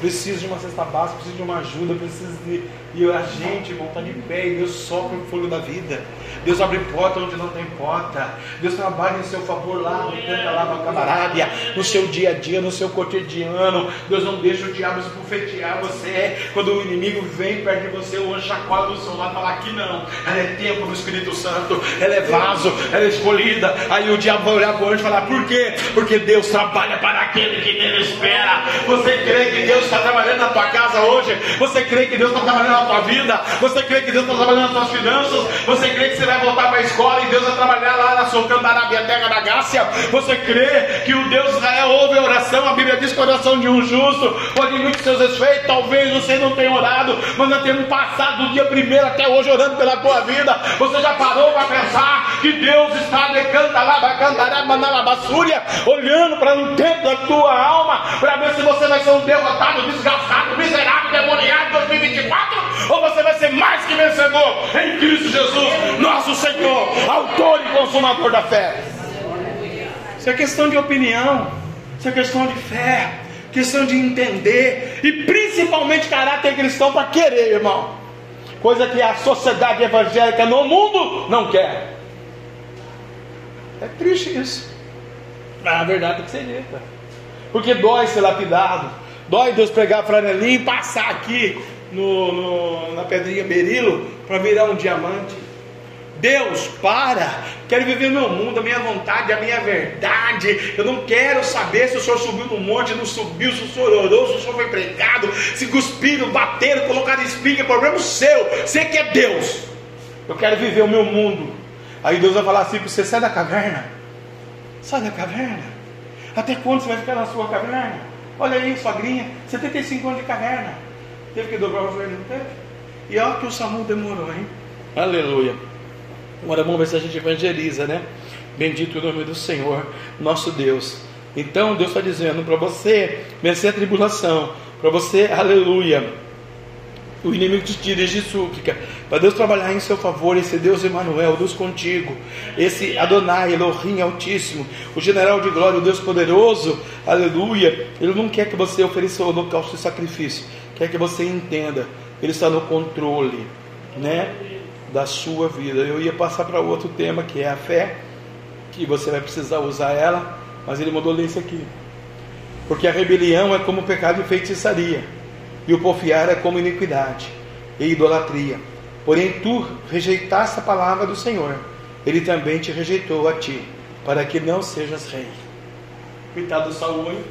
preciso de uma cesta básica, preciso de uma ajuda, preciso de. E a gente voltar de pé e Deus sopra o fogo da vida. Deus abre porta onde não tem porta. Deus trabalha em seu favor lá no Canta lá na Camarábia, no seu dia a dia, no seu cotidiano. Deus não deixa o diabo esbufetear você. Quando o inimigo vem perto de você, o anjo chacoalha do seu lado e fala: aqui não. Ela é tempo do Espírito Santo, ela é vaso, ela é escolhida. Aí o diabo vai olhar para o anjo e falar: por quê? Porque Deus trabalha para aquele que nele espera. Você crê que Deus está trabalhando na tua casa hoje? Você crê que Deus está trabalhando na tua vida? Você crê que Deus está trabalhando nas tuas finanças? Você crê que você vai voltar para a escola e Deus vai trabalhar lá na sua candarabia terra da Gácia? Você crê que o Deus de Israel ouve a oração? A Bíblia diz que a oração de um justo pode muitos seus efeitos. Talvez você não tenha orado, mas nós temos passado do dia primeiro até hoje orando pela tua vida. Você já parou para pensar que Deus está de cantaraba, cantaraba, na basúria, olhando para o tempo da tua alma, para ver se você vai ser um derrotado, desgastado, miserável, demoniado em 2024, ou você vai ser mais que vencedor em Cristo Jesus, nosso Senhor, autor e consumador da fé. Isso é questão de opinião, isso é questão de fé, questão de entender e principalmente caráter cristão para querer, irmão. Coisa que a sociedade evangélica no mundo não quer. É triste isso. Mas a verdade tem que ser dita. Porque dói ser lapidado. Dói Deus pegar a franelinha e passar aqui no, no, na pedrinha berilo para virar um diamante. Deus, para, quero viver meu mundo, a minha vontade, a minha verdade. Eu não quero saber se o senhor subiu no monte, não subiu, se o senhor orou, se o senhor foi pregado, se cuspiram, bateram, colocaram espinha, é problema seu. Você que é Deus. Eu quero viver o meu mundo. Aí Deus vai falar assim para você: sai da caverna, sai da caverna. Até quando você vai ficar na sua caverna? Olha aí, sogrinha, 75 anos de caverna. Teve que dobrar o joelho, não teve? E olha que o SAMU demorou, hein? Aleluia. Agora vamos ver se a gente evangeliza, né? Bendito o nome do Senhor, nosso Deus. Então Deus está dizendo para você vencer a tribulação, para você, aleluia. O inimigo te tira de súplica, para Deus trabalhar em seu favor, esse Deus Emanuel, Deus contigo, esse Adonai, Elohim Altíssimo, o general de glória, o Deus poderoso, aleluia. Ele não quer que você ofereça o holocausto de sacrifício, quer que você entenda, Ele está no controle, né? da sua vida. Eu ia passar para outro tema que é a fé, que você vai precisar usar ela, mas ele mandou ler isso aqui. Porque a rebelião é como pecado e feitiçaria, e o porfiar é como iniquidade e idolatria. Porém, tu rejeitaste a palavra do Senhor, ele também te rejeitou a ti, para que não sejas rei. Coitado do Saúl, hein?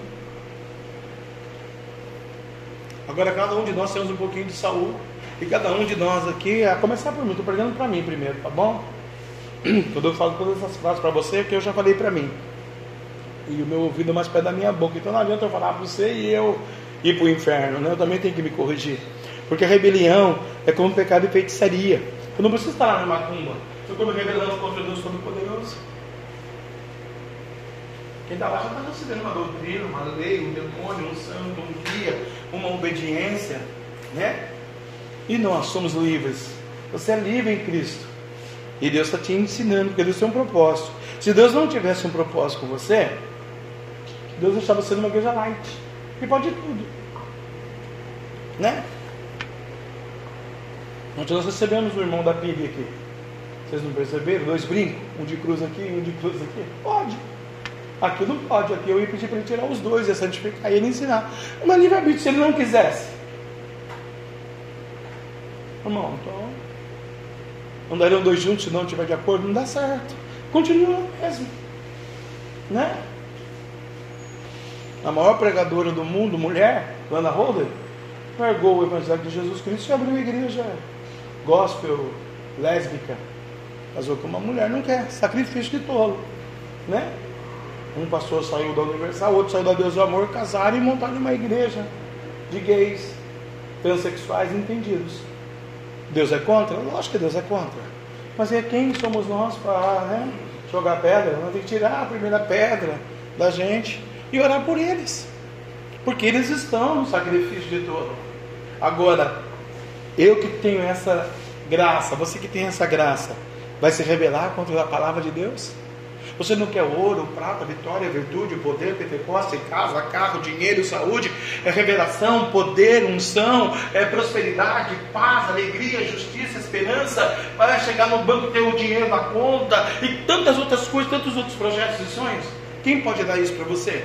Agora cada um de nós temos um pouquinho de Saúl. E cada um de nós aqui, a começar por mim, estou pregando para mim primeiro, tá bom? Quando eu falo todas essas frases para você, é que eu já falei para mim. E o meu ouvido é mais perto da minha boca. Então não adianta eu falar para você e eu ir para o inferno, né? Eu também tenho que me corrigir. Porque a rebelião é como pecado e feitiçaria. Eu não preciso estar lá na macumba. Eu estou me rebelando contra Deus Todo-Poderoso. Quem está lá já está recebendo uma doutrina, uma lei, um demônio, um santo, um guia, uma obediência, né? E nós somos livres. Você é livre em Cristo. E Deus está te ensinando, porque Deus tem um propósito. Se Deus não tivesse um propósito com você, Deus deixava você numa igreja light. E pode tudo. Né? Ontem nós recebemos o irmão da PIB aqui. Vocês não perceberam? Dois brincos, um de cruz aqui e um de cruz aqui. Pode. Aqui não pode. Aqui eu ia pedir para ele tirar os dois, ia santificar e ele ensinar. Mas livre-arbítrio, se ele não quisesse. Irmão, então andariam dois juntos se não estiver de acordo, não dá certo. Continua mesmo. Né? A maior pregadora do mundo, mulher, Lana Holder, largou o Evangelho de Jesus Cristo e abriu a igreja gospel, lésbica. Casou com uma mulher, não quer, sacrifício de tolo. Né? Um pastor saiu da Universal, outro saiu da Deus do Amor, casaram e montaram uma igreja de gays, transexuais entendidos. Deus é contra? Lógico que Deus é contra. Mas é quem somos nós para né, jogar pedra? Nós temos que tirar a primeira pedra da gente e orar por eles. Porque eles estão no sacrifício de todo. Agora, eu que tenho essa graça, você que tem essa graça, vai se rebelar contra a palavra de Deus? Você não quer ouro, prata, vitória, virtude, poder, Pentecostes, casa, carro, dinheiro, saúde, é revelação, poder, unção, é prosperidade, paz, alegria, justiça, esperança, para chegar no banco ter o dinheiro na conta e tantas outras coisas, tantos outros projetos e sonhos. Quem pode dar isso para você?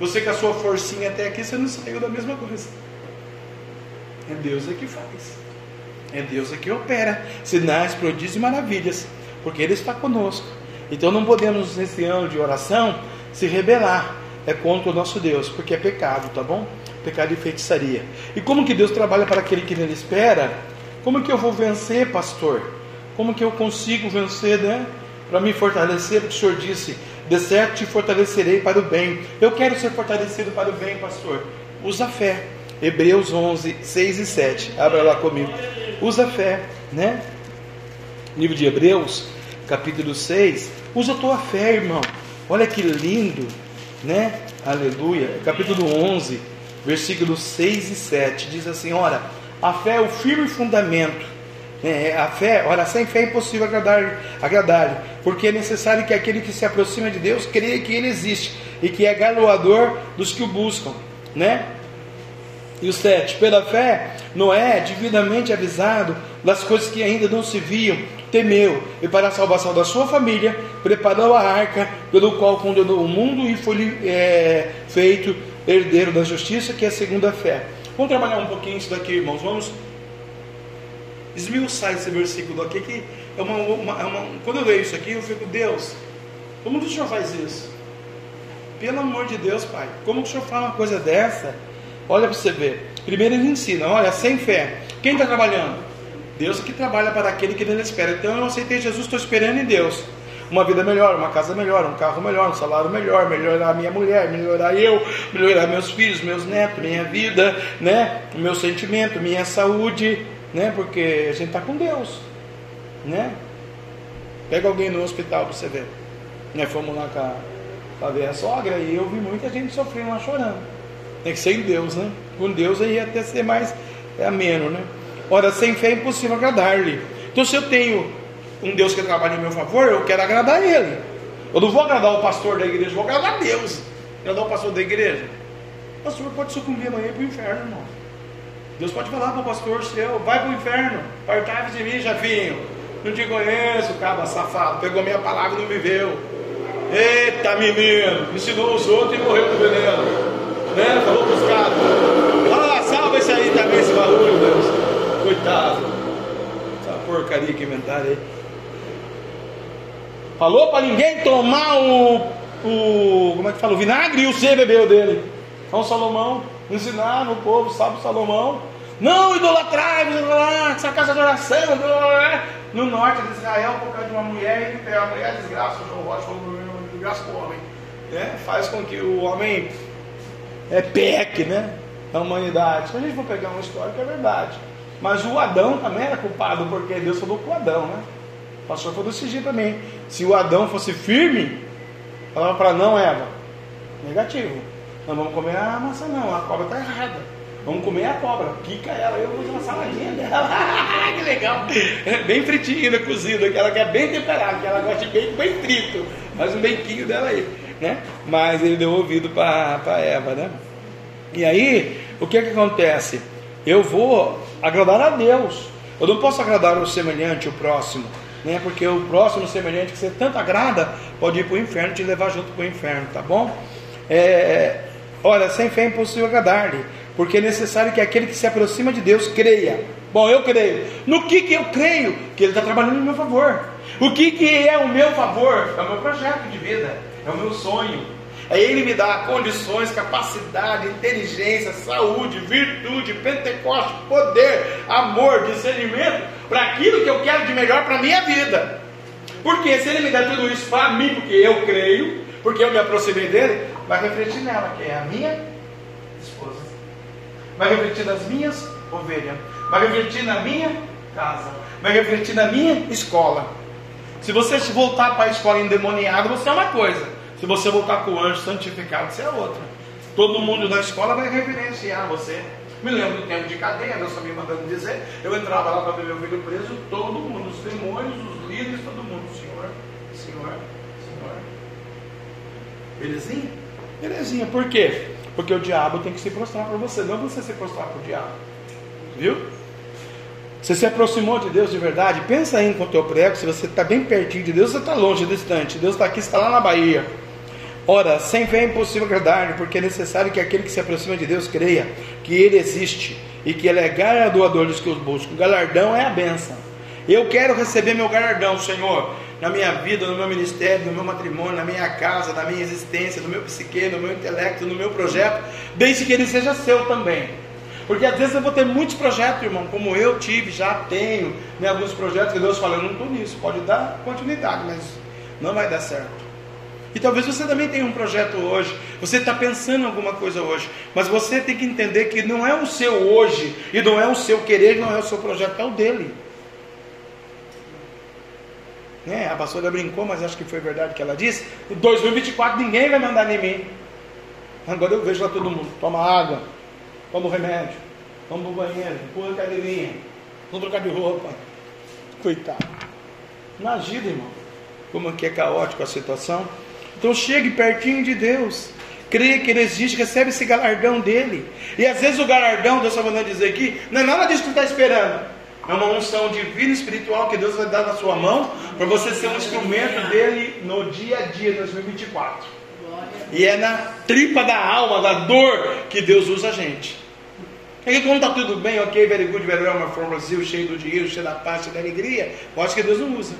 Você com a sua forcinha até aqui, você não saiu da mesma coisa. É Deus é que faz. É Deus é que opera sinais, prodígios e maravilhas, porque Ele está conosco. Então não podemos, nesse ano de oração, se rebelar é contra o nosso Deus, porque é pecado, tá bom? Pecado e feitiçaria. E como que Deus trabalha para aquele que nele espera? Como que eu vou vencer, pastor? Como que eu consigo vencer, né? Para me fortalecer, porque o Senhor disse: De certo te fortalecerei para o bem. Eu quero ser fortalecido para o bem, pastor. Usa fé. Hebreus 11, 6 e 7. Abra lá comigo. Usa fé, né? Livro de Hebreus, capítulo 6. Usa a tua fé, irmão. Olha que lindo né? Aleluia. Capítulo 11, versículos 6 e 7 diz assim: Ora, a fé é o firme fundamento. É, a fé, ora, sem fé é impossível agradar, agradar porque é necessário que aquele que se aproxima de Deus creia que Ele existe e que é garoador dos que o buscam, né? E o 7, pela fé, Noé, devidamente avisado das coisas que ainda não se viam, temeu e para a salvação da sua família preparou a arca pelo qual condenou o mundo e foi é, feito herdeiro da justiça que é a segunda fé. Vamos trabalhar um pouquinho isso daqui, irmãos. Vamos esmiuçar esse versículo aqui que é uma, uma, é uma, quando eu leio isso aqui eu fico Deus, como que o Senhor faz isso? Pelo amor de Deus, Pai, como que o Senhor fala uma coisa dessa? Olha para você ver. Primeiro ele ensina, olha, sem fé. Quem está trabalhando? Deus é que trabalha para aquele que nele espera. Então eu aceitei Jesus, estou esperando em Deus. Uma vida melhor, uma casa melhor, um carro melhor, um salário melhor, melhorar minha mulher, melhorar eu, melhorar meus filhos, meus netos, minha vida, né? O meu sentimento, minha saúde, né? Porque a gente está com Deus, né? Pega alguém no hospital para você ver. Né? fomos lá para ver a sogra e eu vi muita gente sofrendo lá chorando. Tem que ser em Deus, né? Com Deus aí até ser mais é ameno, né? Ora, sem fé é impossível agradar-lhe. Então, se eu tenho um Deus que trabalha em meu favor, eu quero agradar Ele. Eu não vou agradar o pastor da igreja, vou agradar Deus. Agradar o pastor da igreja. O pastor pode sucumbir amanhã para o inferno, irmão. Deus pode falar para o pastor seu, vai para o inferno, partai de mim, Jafinho. Não te conheço, caba safado, pegou minha palavra e não viveu. Eita menino, ensinou os outros e morreu no veneno. Né? Falou caras. Ah, salva esse aí também, esse barulho, Deus. Coitado. Essa porcaria que inventaram aí. Falou para ninguém tomar o, o. Como é que fala? O vinagre e o C bebeu dele. Então Salomão ensinar no povo, sabe Salomão. Não idolatrar, essa casa de oração. No norte de Israel, por causa de uma mulher, a mulher desgraça, o João Rocha falou desgraça o homem. Né? Faz com que o homem é peque, né? Da humanidade. Se a gente for pegar uma história que é verdade. Mas o Adão também era culpado, porque Deus falou com o Adão, né? O pastor falou desse jeito também. Se o Adão fosse firme, falava para não, Eva, negativo. Não vamos comer a maçã, não, a cobra está errada. Vamos comer a cobra, pica ela, eu vou fazer uma saladinha dela. que legal! Bem fritinha, cozida, que ela quer bem temperada, que ela gosta de bem, bem frito. Faz um benquinho dela aí, né? Mas ele deu ouvido para Eva, né? E aí, o que que acontece? Eu vou agradar a Deus. Eu não posso agradar o semelhante, o próximo, né? Porque o próximo semelhante que você tanto agrada pode ir para o inferno, te levar junto para o inferno, tá bom? É, olha, sem fé é impossível agradar-lhe, porque é necessário que aquele que se aproxima de Deus creia. Bom, eu creio. No que, que eu creio? Que Ele está trabalhando em meu favor. O que, que é o meu favor? É o meu projeto de vida, é o meu sonho, é Ele me dá condições, capacidade, inteligência, saúde, virtude, pentecoste, poder, amor, discernimento para aquilo que eu quero de melhor para a minha vida. Porque se Ele me der tudo isso para mim, porque eu creio, porque eu me aproximei dele, vai refletir nela, que é a minha esposa. Vai refletir nas minhas ovelhas. Vai refletir na minha casa. Vai refletir na minha escola. Se você voltar para a escola endemoniada, você é uma coisa. Se você voltar com o anjo santificado, você é outra. Todo mundo na escola vai reverenciar você. Me lembro do tempo de cadeia, Deus está me mandando dizer. Eu entrava lá para ver meu filho preso, todo mundo, os demônios, os líderes, todo mundo. Senhor, Senhor, Senhor. Belezinha? Belezinha, por quê? Porque o diabo tem que se prostrar para você, não você se prostrar para o diabo. Viu? Você se aproximou de Deus de verdade? Pensa aí enquanto eu prego, se você está bem pertinho de Deus, você está longe, distante. Deus está aqui, está lá na Bahia. Ora, sem fé é impossível agradar, porque é necessário que aquele que se aproxima de Deus creia que Ele existe e que Ele é galardoador dos que os buscam. O galardão é a benção. Eu quero receber meu galardão, Senhor, na minha vida, no meu ministério, no meu matrimônio, na minha casa, na minha existência, no meu psique, no meu intelecto, no meu projeto, desde que ele seja seu também. Porque às vezes eu vou ter muitos projetos, irmão, como eu tive, já tenho, né, alguns projetos que Deus fala, eu não estou nisso, pode dar continuidade, mas não vai dar certo. E talvez você também tenha um projeto hoje, você está pensando em alguma coisa hoje, mas você tem que entender que não é o seu hoje, e não é o seu querer, não é o seu projeto, é o dele. Né? A pastora brincou, mas acho que foi verdade que ela disse: em 2024 ninguém vai mandar em mim. Agora eu vejo lá todo mundo: toma água, toma o remédio, vamos pro banheiro, pula a cadeirinha, vamos trocar de roupa. Coitado. Imagina, irmão, como que é caótico a situação. Então chegue pertinho de Deus. Creia que Ele existe, recebe esse galardão dele. E às vezes o galardão, Deus está mandando dizer aqui, não é nada disso que está esperando. É uma unção divina espiritual que Deus vai dar na sua mão para você ser um instrumento dele no dia a dia, 2024. E é na tripa da alma, da dor, que Deus usa a gente. E quando está tudo bem, ok, very good, very well, my from Brasil, cheio do dinheiro, cheio da paz, cheio da alegria, pode que Deus não usa.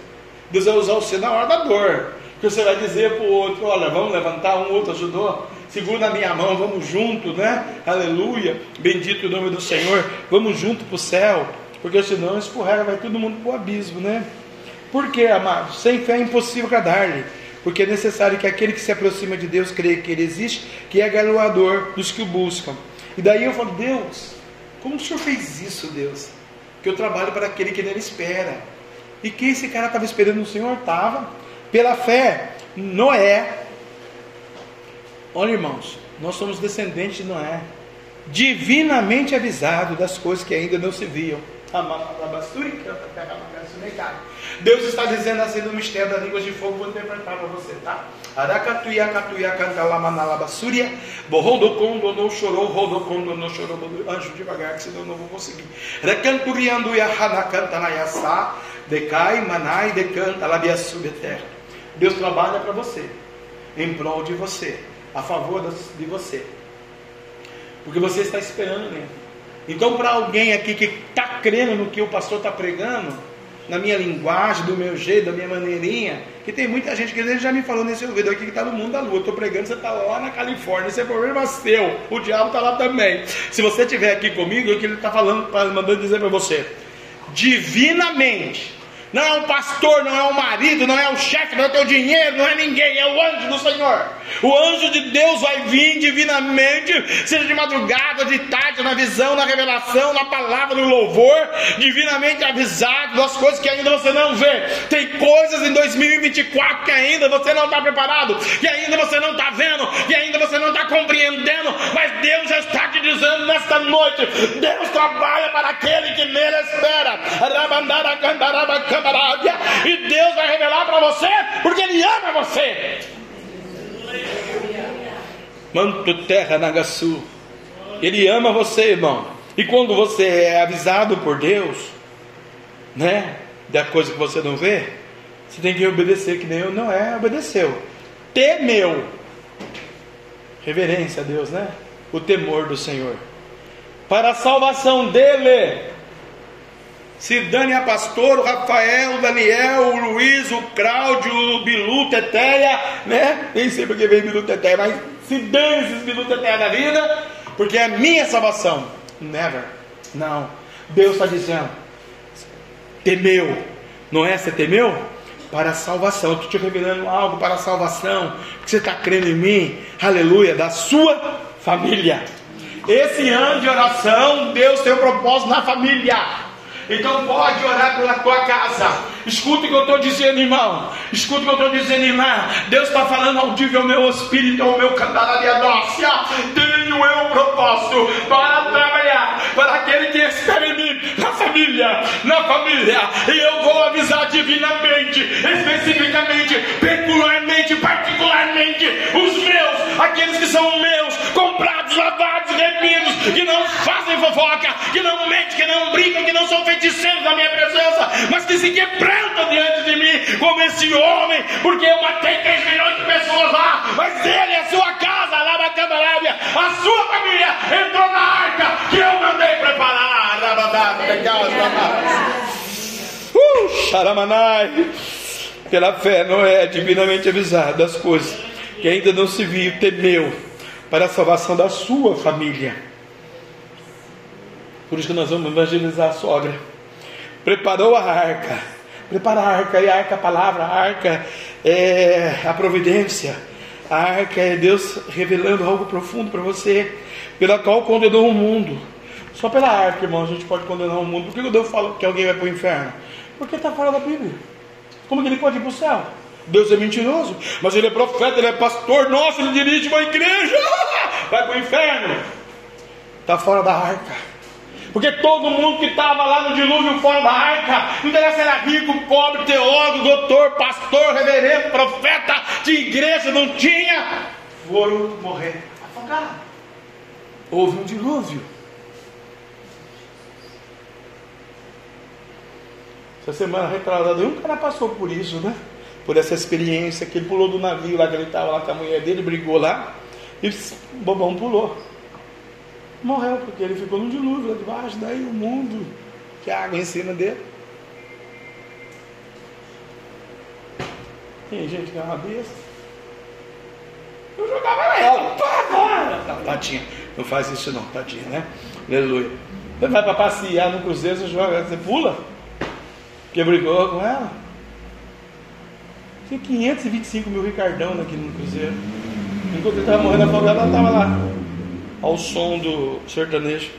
Deus vai usar você na hora da dor. Que você vai dizer para o outro, olha, vamos levantar, um outro ajudou, segura na minha mão, vamos junto, né? Aleluia, bendito o nome do Senhor, vamos junto para o céu, porque senão escorrega, vai todo mundo para o abismo, né? Por que, amados? Sem fé é impossível agradar-lhe, porque é necessário que aquele que se aproxima de Deus creia que ele existe, que é garoador dos que o buscam. E daí eu falo, Deus, como o Senhor fez isso, Deus? Que eu trabalho para aquele que nele espera. E que esse cara estava esperando o Senhor? Estava. Pela fé, Noé. Olha, irmãos, nós somos descendentes de Noé, divinamente avisado das coisas que ainda não se viam. Deus está dizendo assim no mistério das línguas de fogo, vou interpretar para você, tá? Aracatuia, catuia, cantalamanabassúria, borrodocondo, não chorou, rodocondo, não chorou, anjo devagar, que senão eu não vou conseguir. Na yassá, decai, manai, decanta, labiassúria, terra. Deus trabalha para você, em prol de você, a favor de você, porque você está esperando nele. Então, para alguém aqui que está crendo no que o pastor está pregando, na minha linguagem, do meu jeito, da minha maneirinha, que tem muita gente que ele já me falou nesse ouvido aqui que está no mundo da lua. Eu estou pregando, você está lá na Califórnia, esse é problema seu. O diabo está lá também. Se você estiver aqui comigo, é o que ele está falando, mandando dizer para você. Divinamente, não é um pastor, não é um marido, não é o chefe, não é o teu dinheiro, não é ninguém, é o anjo do Senhor. O anjo de Deus vai vir divinamente, seja de madrugada, de tarde, na visão, na revelação, na palavra, no louvor, divinamente avisado das coisas que ainda você não vê. Tem coisas em 2024 que ainda você não está preparado, que ainda você não está vendo, que ainda você não está compreendendo, mas Deus já está te dizendo nesta noite: Deus trabalha para aquele que nele espera. E Deus vai revelar para você, porque Ele ama você. Manto terra Nagasu. Ele ama você, irmão. E quando você é avisado por Deus, né, da coisa que você não vê, você tem que obedecer, que nem eu não é, obedeceu. Temeu. Reverência a Deus, né? O temor do Senhor. Para a salvação dele. Dani é pastor, o Rafael, o Daniel, o Luiz, o Cláudio, o Bilu, Teteia, né? Nem sei porque vem Bilu, Teteia, mas se dane esses Bilu, Teteia da vida, porque é minha salvação. Never. Não. Deus está dizendo, temeu. Não é? Você temeu? Para a salvação. Estou te revelando algo para a salvação. Porque você está crendo em mim. Aleluia. Da sua família. Esse ano de oração, Deus tem um propósito na família. Então pode orar pela tua casa. Escuta o que eu estou dizendo, irmão. Escuta o que eu estou dizendo, irmã. Deus está falando audível ao meu espírito, ao meu cantar de anócia. Tenho eu um propósito para trabalhar para aquele que espera em mim, na família, na família. E eu vou avisar divinamente, especificamente, peculiarmente, particularmente, os meus, aqueles que são meus, comprados lavados, remidos, que não fazem fofoca, que não mentem, que não brincam, que não são feiticeiros na minha presença, mas que se quebrantam diante de mim, como esse homem, porque eu matei 3 milhões de pessoas lá, mas ele, a sua casa, lá na Camarábia, a sua família entrou na arca que eu mandei preparar. Uh, Xaramanai. Pela fé, Noé, divinamente avisado das coisas que ainda não se viu, temeu para a salvação da sua família. Por isso que nós vamos evangelizar a sogra. Preparou a arca. Prepara a arca, e a arca a palavra, a arca é a providência. A arca é Deus revelando algo profundo para você, pela qual condenou o mundo. Só pela arca, irmão, a gente pode condenar o mundo. Por que Deus fala que alguém vai para o inferno? Porque está fora da Bíblia. Como que ele pode ir para o céu? Deus é mentiroso, mas ele é profeta, ele é pastor, nossa, ele dirige uma igreja, vai para o inferno. Está fora da arca. Porque todo mundo que estava lá no dilúvio fora da arca, não interessa se era rico, pobre, teólogo, doutor, pastor, reverendo, profeta de igreja, não tinha, foram morrer afogados. Houve um dilúvio. Essa semana retrasada, um cara passou por isso, né? Por essa experiência, que ele pulou do navio lá, que ele estava lá com a mulher dele, brigou lá, e o bobão pulou. Morreu, porque ele ficou no dilúvio lá debaixo, daí o mundo, que a água em cima dele. Tem gente que é uma besta. Eu jogava ela, pá, pá. Não, tadinha, não faz isso não, tadinha, né? Aleluia. Você vai para passear no cruzeiro, você joga, você pula? que brigou com ela. Tinha 525 mil Ricardão aqui no Cruzeiro. Enquanto ele estava morrendo afogado, ela estava lá. Ao som do sertanejo.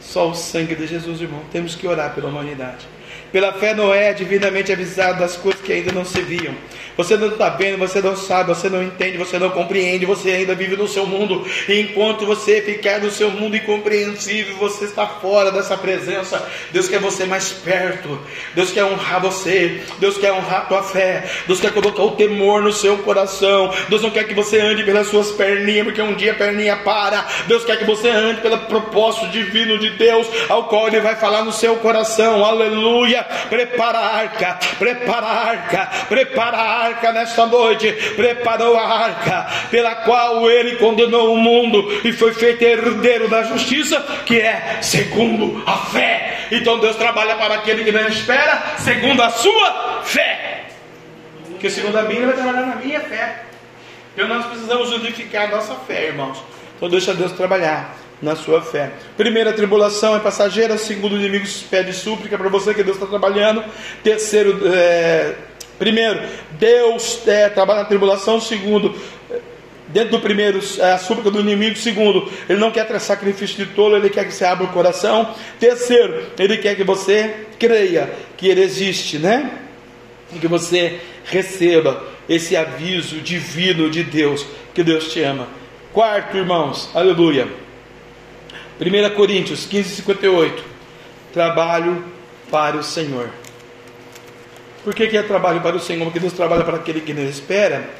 Só o sangue de Jesus, irmão. Temos que orar pela humanidade. Pela fé, Noé é divinamente avisado das coisas que ainda não se viam. Você não está vendo, você não sabe, você não entende, você não compreende, você ainda vive no seu mundo. E enquanto você ficar no seu mundo incompreensível, você está fora dessa presença. Deus quer você mais perto. Deus quer honrar você. Deus quer honrar a tua fé. Deus quer colocar o temor no seu coração. Deus não quer que você ande pelas suas perninhas, porque um dia a perninha para. Deus quer que você ande pelo propósito divino de Deus, ao qual Ele vai falar no seu coração. Aleluia. Prepara a arca, prepara a arca, prepara a arca nesta noite. Preparou a arca pela qual ele condenou o mundo e foi feito herdeiro da justiça, que é segundo a fé. Então Deus trabalha para aquele que não espera, segundo a sua fé. Que segundo a Bíblia vai trabalhar na minha fé. Então nós precisamos unificar a nossa fé, irmãos. Então deixa Deus trabalhar na sua fé. Primeira, tribulação é passageira. Segundo, o inimigo pede súplica para você que Deus está trabalhando. Terceiro, é, primeiro, Deus é, trabalha na tribulação. Segundo, dentro do primeiro, é a súplica do inimigo. Segundo, ele não quer ter sacrifício de tolo, ele quer que você abra o coração. Terceiro, ele quer que você creia que ele existe, né? E que você receba esse aviso divino de Deus, que Deus te ama. Quarto, irmãos, aleluia. 1 Coríntios 15, 58. Trabalho para o Senhor. Por que, que é trabalho para o Senhor? Porque Deus trabalha para aquele que não espera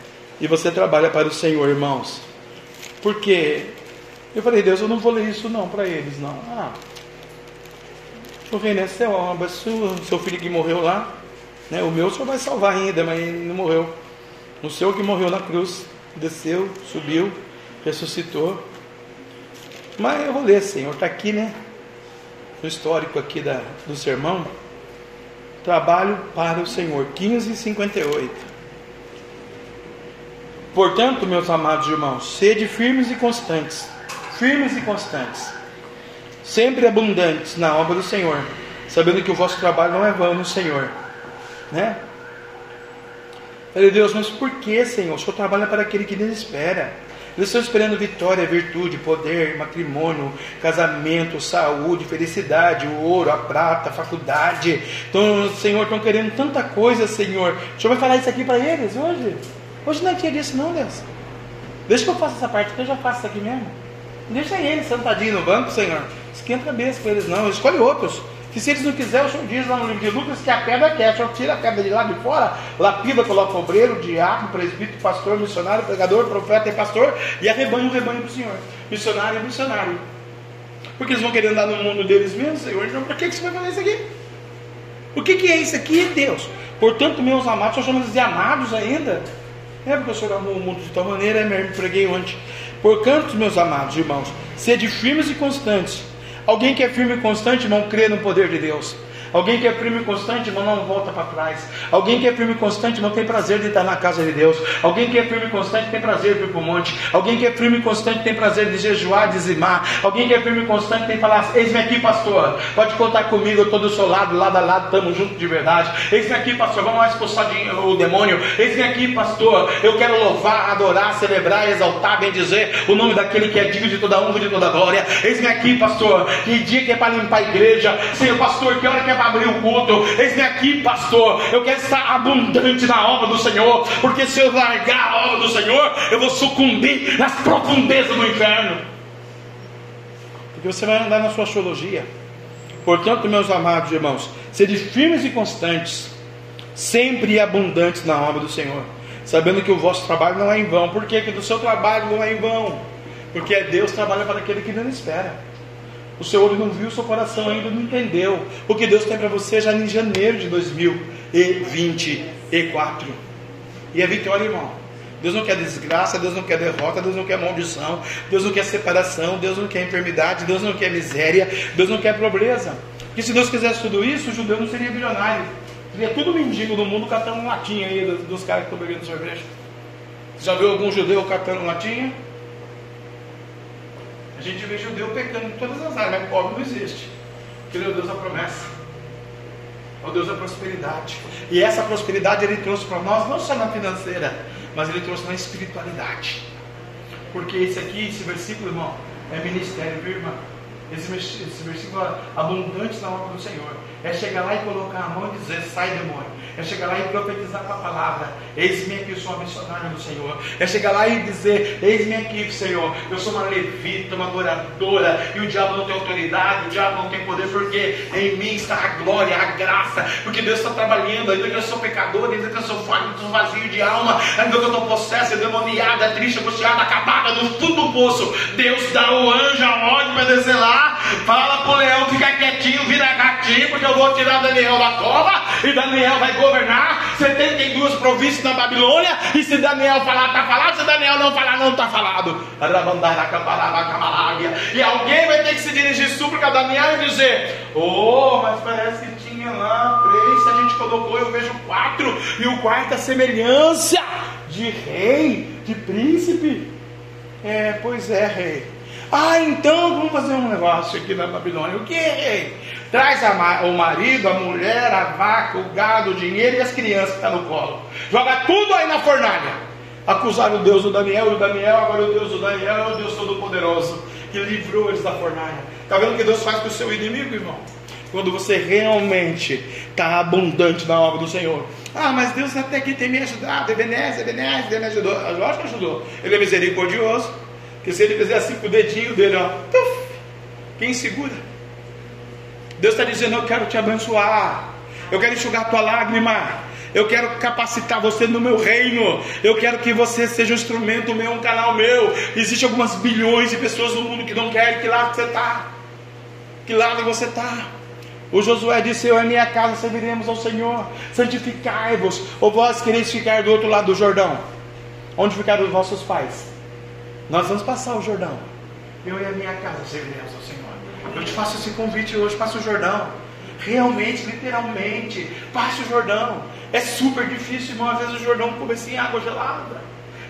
e você trabalha para o Senhor, irmãos. Porque eu falei, Deus, eu não vou ler isso não para eles, não. Ah, o reino é uma obra sua, seu filho que morreu lá, né? o meu o senhor vai salvar ainda, mas ele não morreu. O seu que morreu na cruz, desceu, subiu, ressuscitou. Mas eu vou ler, Senhor, está aqui, né? No histórico aqui da, do sermão. Trabalho para o Senhor, 1558. Portanto, meus amados irmãos, sede firmes e constantes, firmes e constantes, sempre abundantes na obra do Senhor, sabendo que o vosso trabalho não é vão no Senhor, né? Falei, Deus, mas por que, Senhor? O Senhor trabalha para aquele que espera. Eles estão esperando vitória, virtude, poder, matrimônio, casamento, saúde, felicidade, o ouro, a prata, a faculdade. Então, Senhor, estão querendo tanta coisa, Senhor. O Senhor vai falar isso aqui para eles hoje? Hoje não é dia disso, não, Deus. Deixa que eu faça essa parte, que eu já faço isso aqui mesmo. Deixa eles sentadinhos no banco, Senhor. Esquenta a cabeça com eles, não. Escolhe outros. Que se eles não quiserem, o Senhor diz lá no livro de Lucas que a pedra quer. O Senhor tira a pedra de lá de fora, lapida, coloca obreiro, diabo, presbítero, pastor, missionário, pregador, profeta e pastor, e arrebanha o rebanho para o Senhor. missionário é missionário. Porque eles vão querer andar no mundo deles mesmos, Senhor. Então, para que você vai fazer isso aqui? O que, que é isso aqui, Deus? Portanto, meus amados, nós chamamos de amados ainda. É porque o Senhor amou o mundo de tal maneira, é eu preguei ontem. Portanto, meus amados irmãos, sede firmes e constantes. Alguém que é firme e constante, irmão, crê no poder de Deus. Alguém que é firme e constante, irmão, não volta para trás. Alguém que é firme e constante não tem prazer de estar na casa de Deus. Alguém que é firme e constante tem prazer de ir para o monte. Alguém que é firme e constante tem prazer de jejuar, dizimar. Alguém que é firme e constante tem que falar: Eis-me aqui, pastor. Pode contar comigo, eu estou do seu lado, lado a lado, estamos juntos de verdade. Eis-me aqui, pastor. Vamos lá expulsar o demônio. Eis-me aqui, pastor. Eu quero louvar, adorar, celebrar, exaltar, bendizer o nome daquele que é digno de toda honra e de toda glória. Eis-me aqui, pastor. Que dia que é para limpar a igreja. Senhor, pastor, que hora que é para abrir o culto. Eis-me aqui, pastor. Eu quero estar abundante na obra do Senhor. Porque se eu largar a obra do Senhor, eu vou sucumbir nas profundezas do inferno. Porque você vai andar na sua teologia. Portanto, meus amados irmãos, sede firmes e constantes, sempre abundantes na obra do Senhor, sabendo que o vosso trabalho não é em vão. Por que, que do seu trabalho não é em vão? Porque é Deus trabalha para aquele que não espera. O seu olho não viu, o seu coração ainda não entendeu. O que Deus tem para você já em janeiro de 2024. E é vitória, irmão. Deus não quer desgraça, Deus não quer derrota, Deus não quer maldição, Deus não quer separação, Deus não quer enfermidade, Deus não quer miséria, Deus não quer pobreza. Porque se Deus quisesse tudo isso, o judeu não seria bilionário. Seria tudo mendigo do mundo catando latinha aí dos, caras que estão bebendo cerveja. Já viu algum judeu catando latinha? A gente vê judeu pecando em todas as áreas, mas pobre não existe. Porque ele é o Deus da promessa. É o Deus da prosperidade. E essa prosperidade ele trouxe para nós, não só na financeira, mas ele trouxe na espiritualidade. Porque esse aqui, esse versículo, irmão, é ministério, viu, irmão? Esse, versículo abundante na obra do Senhor. É chegar lá e colocar a mão e dizer: sai demônio. É chegar lá e profetizar com a palavra: Eis-me aqui, eu sou uma missionária do Senhor. É chegar lá e dizer: Eis-me aqui, Senhor, eu sou uma levita, uma adoradora. E o diabo não tem autoridade, o diabo não tem poder, porque em mim está a glória, a graça. Porque Deus está trabalhando, ainda que eu sou pecador, ainda que eu sou falho, vazio de alma, ainda que eu estou possesso, demoniada, triste, angustiada, acabada no fundo do poço. Deus dá o anjo, a ordem para descer lá. Fala para o leão ficar quietinho, vira gatinho, porque eu vou tirar Daniel da cova e Daniel vai governar 72 províncias na Babilônia. E se Daniel falar, está falado. Se Daniel não falar, não está falado. E alguém vai ter que se dirigir súplica a Daniel e dizer: Oh, mas parece que tinha lá três. A gente colocou, eu vejo quatro. E o quarto é semelhança de rei, de príncipe. É, pois é, rei. Ah, então vamos fazer um negócio aqui na Babilônia. O que? Traz a, o marido, a mulher, a vaca, o gado, o dinheiro e as crianças que estão tá no colo. Joga tudo aí na fornalha. Acusaram o Deus do Daniel, e o Daniel, agora o Deus do Daniel é o Deus Todo-Poderoso, que livrou eles da fornalha. Está vendo o que Deus faz com o seu inimigo, irmão? Quando você realmente está abundante na obra do Senhor. Ah, mas Deus até que tem me ajudado, Ebenezer, Ebenezer, Ele me ajudou. Lógico que ajudou. Ele é misericordioso. Que se ele fizer assim com o dedinho dele, ó, quem segura? Deus está dizendo: Eu quero te abençoar, eu quero enxugar a tua lágrima. Eu quero capacitar você no meu reino. Eu quero que você seja um instrumento meu, um canal meu. Existem algumas bilhões de pessoas no mundo que não querem que lado você está. Que lado você está? O Josué disse: Eu e a minha casa serviremos ao Senhor. Santificai-vos. Ou vós quereis ficar do outro lado do Jordão? Onde ficaram os vossos pais? Nós vamos passar o Jordão. Eu e a minha casa serviremos ao Senhor. Eu te faço esse convite hoje, passe o Jordão. Realmente, literalmente, passe o Jordão. É super difícil, irmão. Às vezes o Jordão começa em água gelada.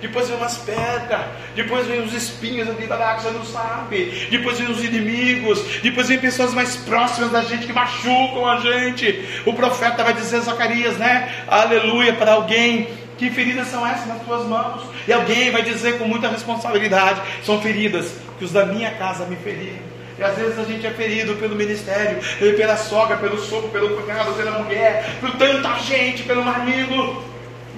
Depois vem umas pedras, depois vem os espinhos ali da que você não sabe, depois vem os inimigos, depois vem pessoas mais próximas da gente que machucam a gente. O profeta vai dizer Zacarias, né? Aleluia para alguém. Que feridas são essas nas tuas mãos? E alguém vai dizer com muita responsabilidade: são feridas que os da minha casa me feriram. E às vezes a gente é ferido pelo ministério, pela sogra, pelo sogro, pelo cunhado, pela mulher, por tanta gente, pelo marido.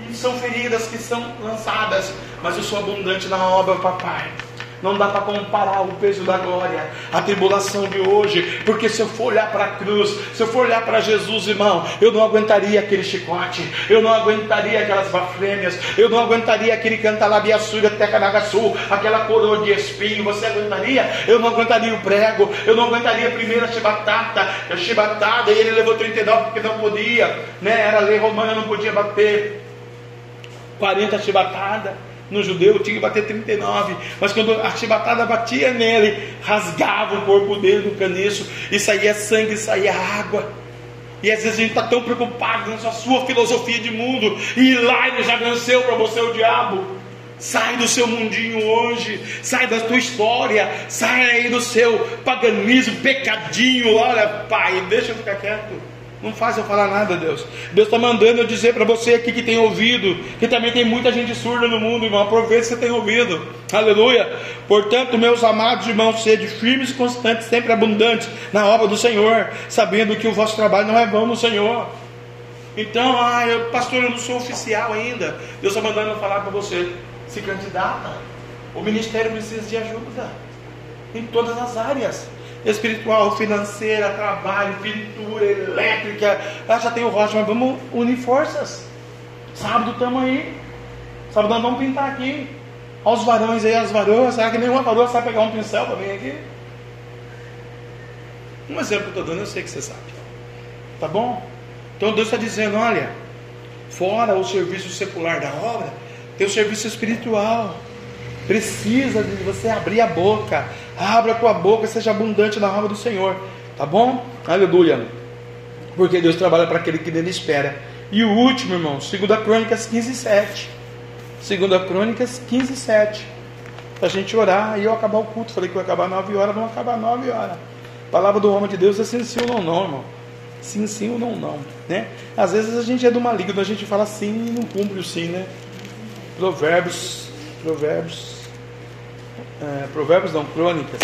E são feridas que são lançadas. Mas eu sou abundante na obra, papai. Não dá para comparar o peso da glória, a tribulação de hoje, porque se eu for olhar para a cruz, se eu for olhar para Jesus, irmão, eu não aguentaria aquele chicote, eu não aguentaria aquelas bafrêmias, eu não aguentaria aquele cantalabiaçura tecanagaçu, aquela coroa de espinho, você aguentaria? Eu não aguentaria o prego, eu não aguentaria a primeira chibatata, a chibatada, e ele levou 39 porque não podia, né? Era lei romana, não podia bater 40 chibatadas no judeu tinha que bater 39, mas quando a chibatada batia nele, rasgava o corpo dele no caniço, e saía sangue, saía água. E às vezes a gente está tão preocupado com a sua filosofia de mundo, e lá ele já venceu para você o diabo. Sai do seu mundinho hoje, sai da tua história, sai aí do seu paganismo, pecadinho. Olha, pai, deixa eu ficar quieto. Não faz eu falar nada, Deus. Deus está mandando eu dizer para você aqui que tem ouvido, que também tem muita gente surda no mundo, irmão. Aproveita que você tem ouvido. Aleluia. Portanto, meus amados irmãos, sede firmes e constantes, sempre abundantes na obra do Senhor, sabendo que o vosso trabalho não é vão no Senhor. Então, ah, eu, pastor, eu não sou oficial ainda. Deus está mandando eu falar para você. Se candidata. O ministério precisa de ajuda em todas as áreas espiritual, financeira, trabalho, pintura, elétrica. Ah, já tem o rocha, mas vamos unir forças. Sábado estamos aí. Sábado nós vamos pintar aqui. Olha os varões aí, as varoas. Será que nenhuma varoa sabe pegar um pincel para vir aqui? Um exemplo que eu estou dando, eu sei que você sabe. Tá bom? Então Deus está dizendo: olha, fora o serviço secular da obra, tem o serviço espiritual. Precisa de você abrir a boca, Abra a tua boca, seja abundante na obra do Senhor. Tá bom? Aleluia. Porque Deus trabalha para aquele que nele espera. E o último, irmão, 2 Crônicas 15, 7. 2 Crônicas 15, 7. Para a gente orar e eu acabar o culto. Falei que ia acabar 9 horas, vamos acabar 9 horas. A palavra do homem de Deus é sim, sim ou não, não, irmão. Sim, sim ou não, não. Né? Às vezes a gente é do maligno, a gente fala sim e não cumpre o sim, né? Provérbios, Provérbios é, provérbios não, crônicas.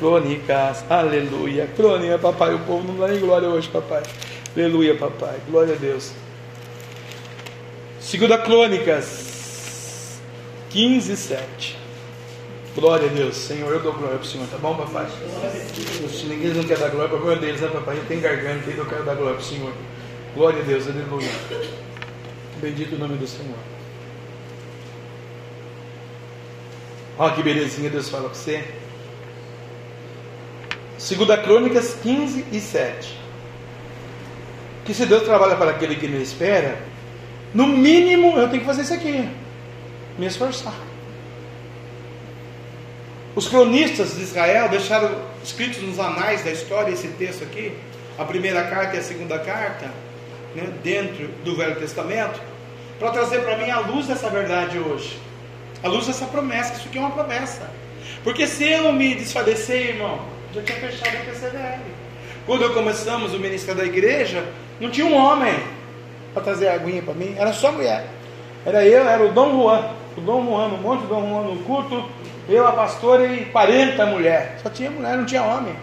Crônicas, aleluia. Crônica, papai. O povo não dá nem glória hoje, papai. Aleluia, papai. Glória a Deus. Segunda Crônicas 15, 7. Glória a Deus. Senhor, eu dou glória para o Senhor, tá bom, papai? Se ninguém não quer dar glória, para glória deles, né, papai? Tem garganta aí, eu quero dar glória para o Senhor. Glória a Deus, aleluia. Bendito o nome do Senhor. Olha que belezinha Deus fala para você. Segunda Crônicas 15 e 7. Que se Deus trabalha para aquele que me espera, no mínimo eu tenho que fazer isso aqui. Me esforçar. Os cronistas de Israel deixaram escritos nos anais da história esse texto aqui, a primeira carta e a segunda carta, né, dentro do Velho Testamento, para trazer para mim a luz dessa verdade hoje à luz dessa promessa, isso aqui é uma promessa. Porque se eu me desfalecer, irmão, já tinha fechado o PCDL. Quando começamos o ministério da igreja, não tinha um homem para trazer a aguinha para mim, era só mulher. Era eu, era o Dom Juan, o Dom Juan, um monte de Dom Juan no culto, eu, a pastora e 40 mulheres. Só tinha mulher, não tinha homem.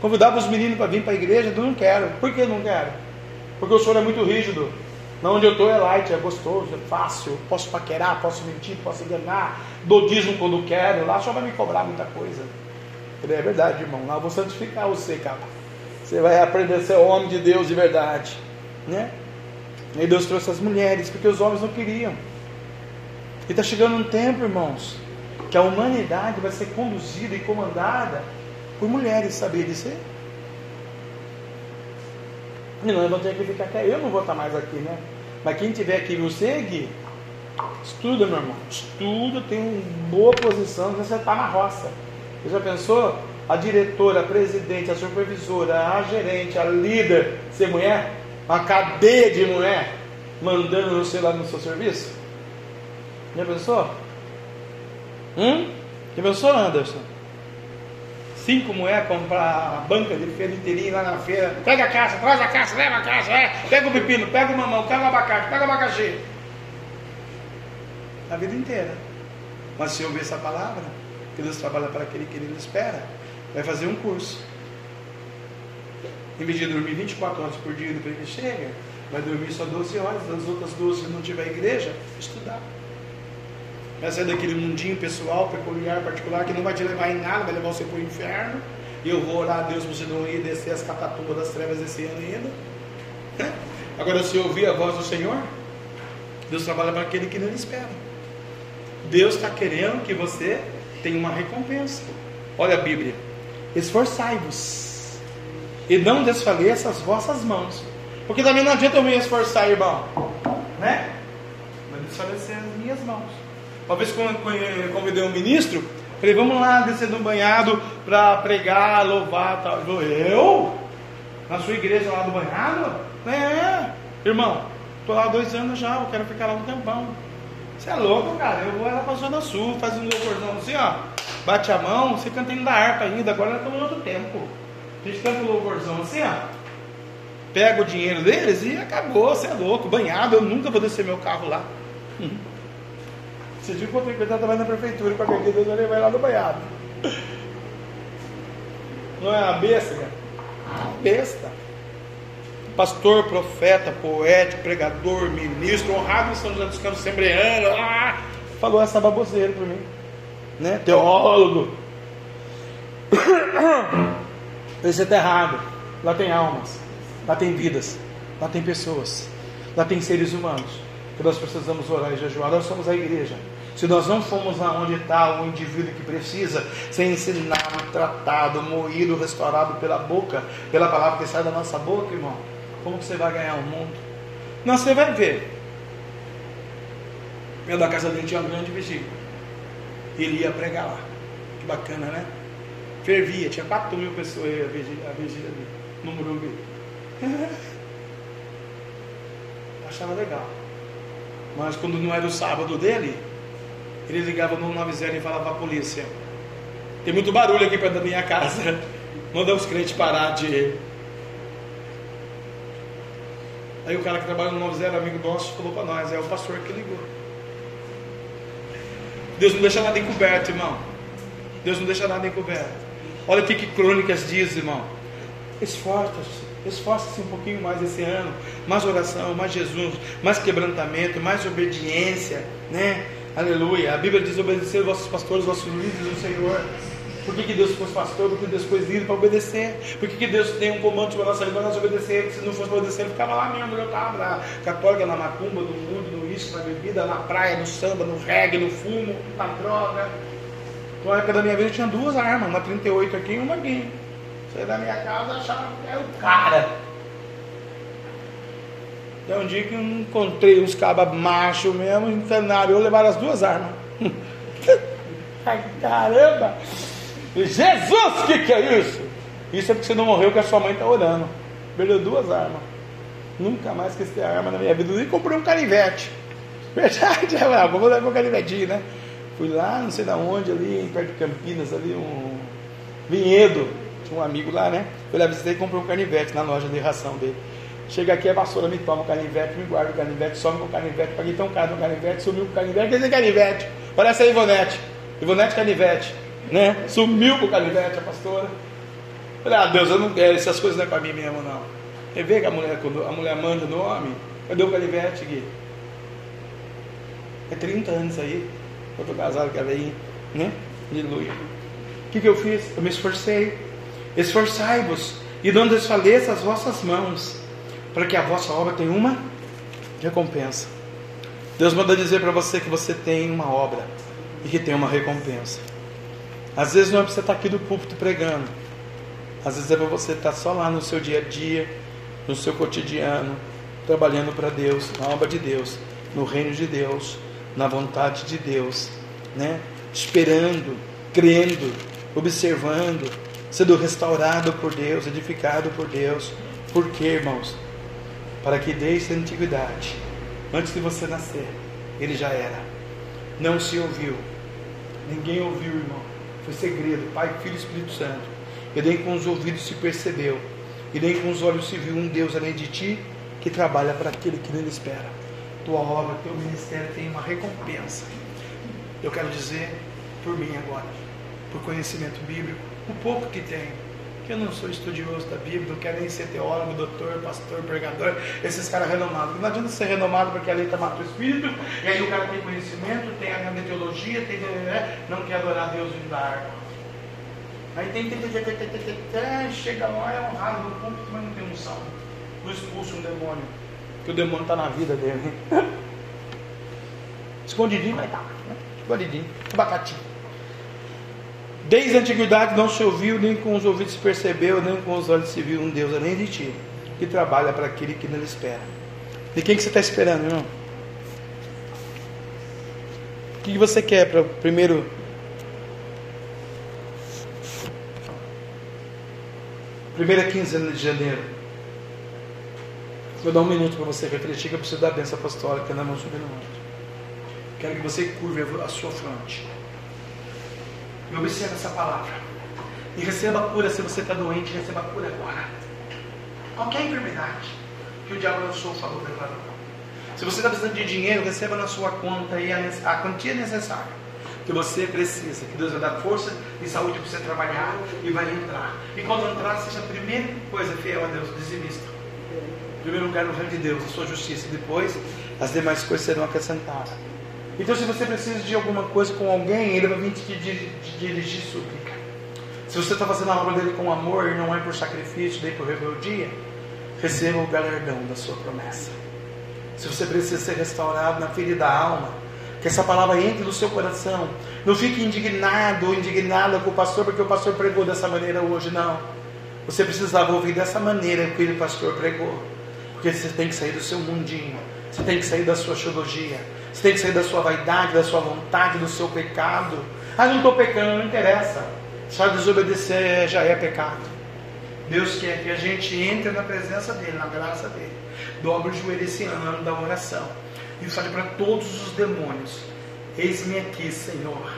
Convidava os meninos para vir para a igreja, eu não quero. Por que não quero? Porque o senhor é muito rígido. Na onde eu estou é light, é gostoso, é fácil, posso paquerar, posso mentir, posso enganar, dou dízimo quando quero, lá só vai me cobrar muita coisa. é verdade, irmão, lá eu vou santificar você, cara. Você vai aprender a ser homem de Deus de verdade. Né? E Deus trouxe as mulheres, porque os homens não queriam. E está chegando um tempo, irmãos, que a humanidade vai ser conduzida e comandada por mulheres, sabia disso? E nós vamos ter que ficar aqui. Eu não vou estar mais aqui, né? Mas quem tiver aqui no segue, estuda, meu irmão. Estuda, tem uma boa posição, você está na roça. Você já pensou? A diretora, a presidente, a supervisora, a gerente, a líder ser mulher? Uma cadeia de mulher mandando você lá no seu serviço? Já pensou? Hum? Já pensou, Anderson? Cinco moedas comprar a banca de feira inteirinha lá na feira. Pega a caixa, traz a caixa, leva a caixa, é. Pega o pepino, pega o mamão, pega o abacate, pega o abacaxi. A vida inteira. Mas se ouvir essa palavra, que Deus trabalha para aquele que Ele espera, vai fazer um curso. Em vez de dormir 24 horas por dia depois que chega, vai dormir só 12 horas, das outras 12 se não tiver igreja, estudar. Vai sair daquele mundinho pessoal, peculiar, particular, que não vai te levar em nada, vai levar você para o inferno. E eu vou orar a Deus para você não ir descer as catatumbas das trevas esse ano ainda. Agora, se ouvir a voz do Senhor, Deus trabalha para aquele que não espera. Deus está querendo que você tenha uma recompensa. Olha a Bíblia. Esforçai-vos e não desfaleça as vossas mãos. Porque também não adianta eu me esforçar, irmão. Né? Vai desfalecer as minhas mãos. Uma vez convidei um ministro, falei, vamos lá descer no banhado para pregar, louvar tal. Eu? Na sua igreja lá do banhado? É, irmão, estou lá dois anos já, eu quero ficar lá um tempão. Você é louco, cara? Eu vou lá para a Zona Sul, faz um louvorzão assim, ó. Bate a mão, você canta da harpa ainda, agora nós estamos em outro tempo. A gente canta um louvorzão assim, ó. Pega o dinheiro deles e acabou, você é louco. Banhado, eu nunca vou descer meu carro lá. Você viu que eu tenho que estar trabalhando na prefeitura para qualquer Deus vai lá no banhado. Não é uma besta, cara? Besta. Pastor, profeta, poeta, pregador, ministro, honrado em São José dos Campos, sembreano, ah, falou essa baboseira para mim né? teólogo. Você está errado. Lá tem almas, lá tem vidas, lá tem pessoas, lá tem seres humanos que nós precisamos orar e jejuar. Nós somos a igreja. Se nós não formos aonde está o indivíduo que precisa ser ensinado, tratado, moído, restaurado pela boca, pela palavra que sai da nossa boca, irmão, como você vai ganhar o mundo? Não, você vai ver. Eu da casa dele tinha um grande vestígio ele ia pregar lá. Que bacana, né? Fervia, tinha 4 mil pessoas a vigília, a vigília ali, no Morumbi. Achava legal. Mas quando não era o sábado dele, ele ligava no 90 e falava a polícia: Tem muito barulho aqui perto da minha casa. Manda os crentes parar de. Aí o cara que trabalha no 90, amigo nosso, falou para nós: É o pastor que ligou. Deus não deixa nada encoberto, irmão. Deus não deixa nada encoberto. Olha o que, que Crônicas diz, irmão. Esforça-se, esforça-se um pouquinho mais esse ano. Mais oração, mais Jesus, mais quebrantamento, mais obediência, né? Aleluia. A Bíblia diz obedecer os vossos pastores, os vossos líderes, o Senhor. Por que, que Deus pôs pastor? Por que Deus pôs líder para obedecer? Por que, que Deus tem um comando para nossa vida nós obedecer? Se não fosse obedecer, ele ficava lá mesmo, eu estava na católica, na macumba, no mundo, no uísque, na bebida, na praia, no samba, no reggae, no fumo, na droga. Então, na época da minha vida eu tinha duas armas, uma 38 aqui e uma aqui. Saí da minha casa achava que era o cara. Até um dia que eu encontrei uns cabas machos mesmo, eu levaram as duas armas. Ai, caramba! Jesus, o que, que é isso? Isso é porque você não morreu que a sua mãe está orando. Perdeu duas armas. Nunca mais quis ter arma na minha vida. E comprei um canivete. Verdade, é, vamos levar um canivetinho, né? Fui lá, não sei da onde, ali, perto de Campinas, ali, um vinhedo. Tinha um amigo lá, né? Fui lá visitei e comprei um canivete na loja de ração dele. Chega aqui, a vassoura me toma o canivete, me guarda o canivete, some com o canivete, paguei tão caro no canivete, sumiu com o canivete, quer dizer canivete. Parece a Ivonete. Ivonete canivete né? Sumiu com o canivete a pastora. Falei, ah, Deus, eu não quero, essas coisas não é para mim mesmo, não. Você vê que a mulher, a mulher manda no homem, cadê o canivete, Gui? É 30 anos aí, eu estou casado com a veinha, né? Aleluia. O que, que eu fiz? Eu me esforcei. Esforçai-vos e não desfaleça as vossas mãos, para que a vossa obra tenha uma recompensa. Deus manda dizer para você que você tem uma obra e que tem uma recompensa. Às vezes não é para você estar aqui do púlpito pregando. Às vezes é para você estar só lá no seu dia a dia, no seu cotidiano, trabalhando para Deus, na obra de Deus, no reino de Deus, na vontade de Deus, né? Esperando, crendo, observando, sendo restaurado por Deus, edificado por Deus. Por quê, irmãos? Para que desde a antiguidade, antes de você nascer, ele já era. Não se ouviu. Ninguém ouviu, irmão foi segredo, Pai, Filho e Espírito Santo. E nem com os ouvidos se percebeu, e nem com os olhos se viu um Deus além de ti, que trabalha para aquele que nele espera. Tua obra, teu ministério tem uma recompensa. Eu quero dizer por mim agora, por conhecimento bíblico, o pouco que tenho, eu não sou estudioso da Bíblia, não quero nem ser teólogo, doutor, pastor, pregador, esses caras renomados. Não adianta ser renomado porque a está mato o espírito, e aí o cara tem conhecimento, tem a teologia, tem, né, né, né, não quer adorar Deus e dar. Aí tem, tem, tem, chega lá, é honrado no púlpito, mas não tem unção. Não expulsa um demônio, que o demônio está na vida dele. Escondidinho, mas tá. Né? Escondidinho, abacatinho. Desde a antiguidade não se ouviu, nem com os ouvidos se percebeu, nem com os olhos se viu um Deus além de ti, que trabalha para aquele que não espera. De quem que você está esperando, irmão? O que você quer para primeiro primeira quinzena de janeiro? Vou dar um minuto para você refletir que eu preciso da bênção apostólica na mão monte. Quero que você curve a sua fronte. E observe essa palavra. E receba a cura se você está doente, receba a cura agora. Qualquer enfermidade que o diabo lançou, falou, preparou. Se você está precisando de dinheiro, receba na sua conta aí a, a quantia necessária que você precisa, que Deus vai dar força e saúde para você trabalhar e vai entrar. E quando entrar, seja a primeira coisa fiel a Deus, dizimista. Em primeiro lugar no reino de Deus, a sua justiça. Depois, as demais coisas serão acrescentadas. Então, se você precisa de alguma coisa com alguém, ele vai vir te dirigir súplica. Se você está fazendo a obra dele com amor e não é por sacrifício, nem por rebeldia, receba o galardão da sua promessa. Se você precisa ser restaurado na ferida da alma, que essa palavra entre no seu coração. Não fique indignado ou indignada com o pastor, porque o pastor pregou dessa maneira hoje, não. Você precisava ouvir dessa maneira que o pastor pregou. Porque você tem que sair do seu mundinho, você tem que sair da sua teologia, você tem que sair da sua vaidade, da sua vontade, do seu pecado. Ah, não estou pecando, não interessa. Só desobedecer já é pecado. Deus quer que a gente entre na presença dEle, na graça dEle. Dobre o joelho esse ano da oração. E fale para todos os demônios: Eis-me aqui, Senhor.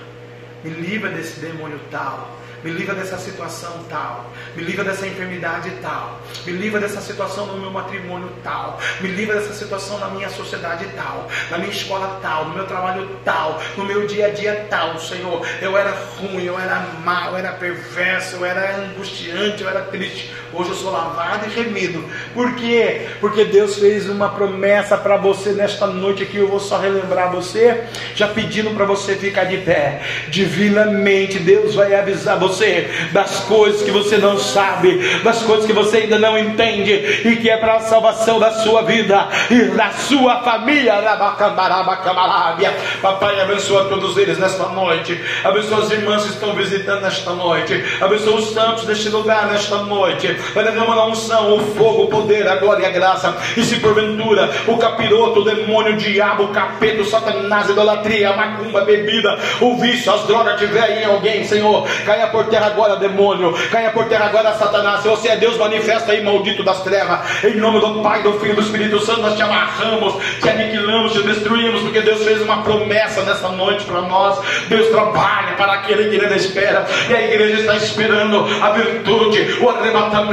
Me livra desse demônio tal me livra dessa situação tal, me livra dessa enfermidade tal, me livra dessa situação no meu matrimônio tal, me livra dessa situação na minha sociedade tal, na minha escola tal, no meu trabalho tal, no meu dia a dia tal, Senhor. Eu era ruim, eu era mau, eu era perverso, eu era angustiante, eu era triste. Hoje eu sou lavado e remido. Por quê? Porque Deus fez uma promessa para você nesta noite aqui. Eu vou só relembrar você, já pedindo para você ficar de pé. Divinamente, Deus vai avisar você das coisas que você não sabe, das coisas que você ainda não entende e que é para a salvação da sua vida e da sua família. Papai, abençoa todos eles nesta noite. Abençoa as irmãs que estão visitando nesta noite. Abençoa os santos deste lugar nesta noite. Vai derramar a unção, o fogo, o poder, a glória e a graça. E se porventura o capiroto, o demônio, o diabo, o capeta, o satanás, a idolatria, a macumba, a bebida, o vício, as drogas tiver em alguém, Senhor, caia por por terra agora, demônio. Caia por terra agora, Satanás. Se você é Deus, manifesta aí, maldito das trevas. Em nome do Pai, do Filho e do Espírito Santo, nós te amarramos, te aniquilamos, te destruímos, porque Deus fez uma promessa nessa noite para nós. Deus trabalha para aquele que ele espera. E a igreja está esperando a virtude, o arrebatamento,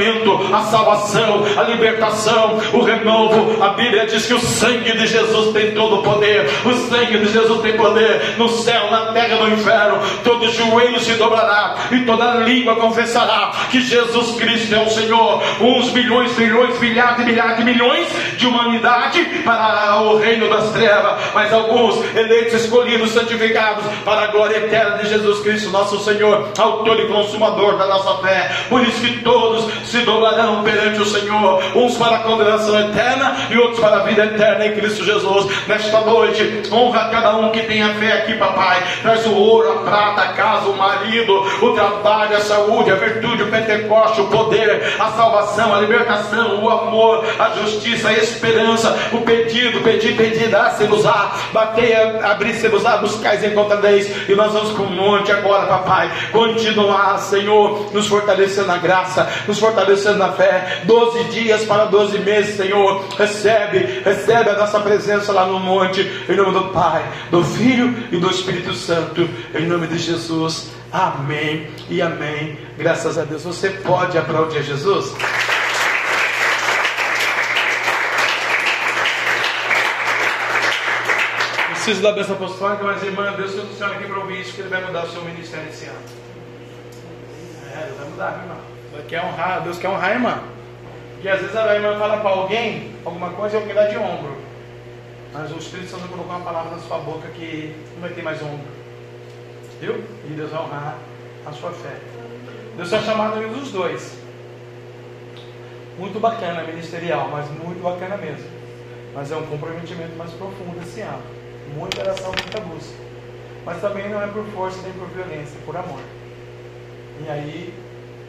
a salvação, a libertação, o renovo. A Bíblia diz que o sangue de Jesus tem todo o poder. O sangue de Jesus tem poder no céu, na terra, no inferno. Todo joelho se dobrará e toda língua confessará que Jesus Cristo é o Senhor. Uns bilhões, trilhões, milhares milhares milhões de humanidade para o reino das trevas, mas alguns eleitos, escolhidos, santificados para a glória eterna de Jesus Cristo, nosso Senhor, autor e consumador da nossa fé. Por isso que todos se doblarão perante o Senhor, uns para a condenação eterna e outros para a vida eterna em Cristo Jesus. Nesta noite, honra cada um que tenha fé aqui, papai. Traz o ouro, a prata, a casa, o marido, o trabalho a saúde, a virtude, o Pentecoste, o poder, a salvação, a libertação, o amor, a justiça, a esperança, o pedido, pedir, pedir, dá-se-vos-á, bater, abrir-se-vos-á, buscais, encontrareis, e nós vamos para o monte agora, papai, continuar, Senhor, nos fortalecendo na graça, nos fortalecendo na fé, doze dias para doze meses, Senhor, recebe, recebe a nossa presença lá no monte, em nome do Pai, do Filho e do Espírito Santo, em nome de Jesus. Amém e amém. Graças a Deus. Você pode aplaudir Jesus? Preciso da bênção apostólica, mas irmã, Deus trouxe o Senhor aqui para ouvir isso, que Ele vai mudar o seu ministério esse ano. É, Ele vai mudar, irmão. Quer honrar, Deus quer honrar a irmã. Porque às vezes a irmã fala para alguém alguma coisa e alguém dá de ombro. Mas o Espírito Santo colocou uma palavra na sua boca que não vai ter mais ombro. Viu? E Deus vai honrar a sua fé. Deus está chamando dos dois. Muito bacana, ministerial, mas muito bacana mesmo. Mas é um comprometimento mais profundo esse ano. Muita oração, muita busca. Mas também não é por força nem por violência, é por amor. E aí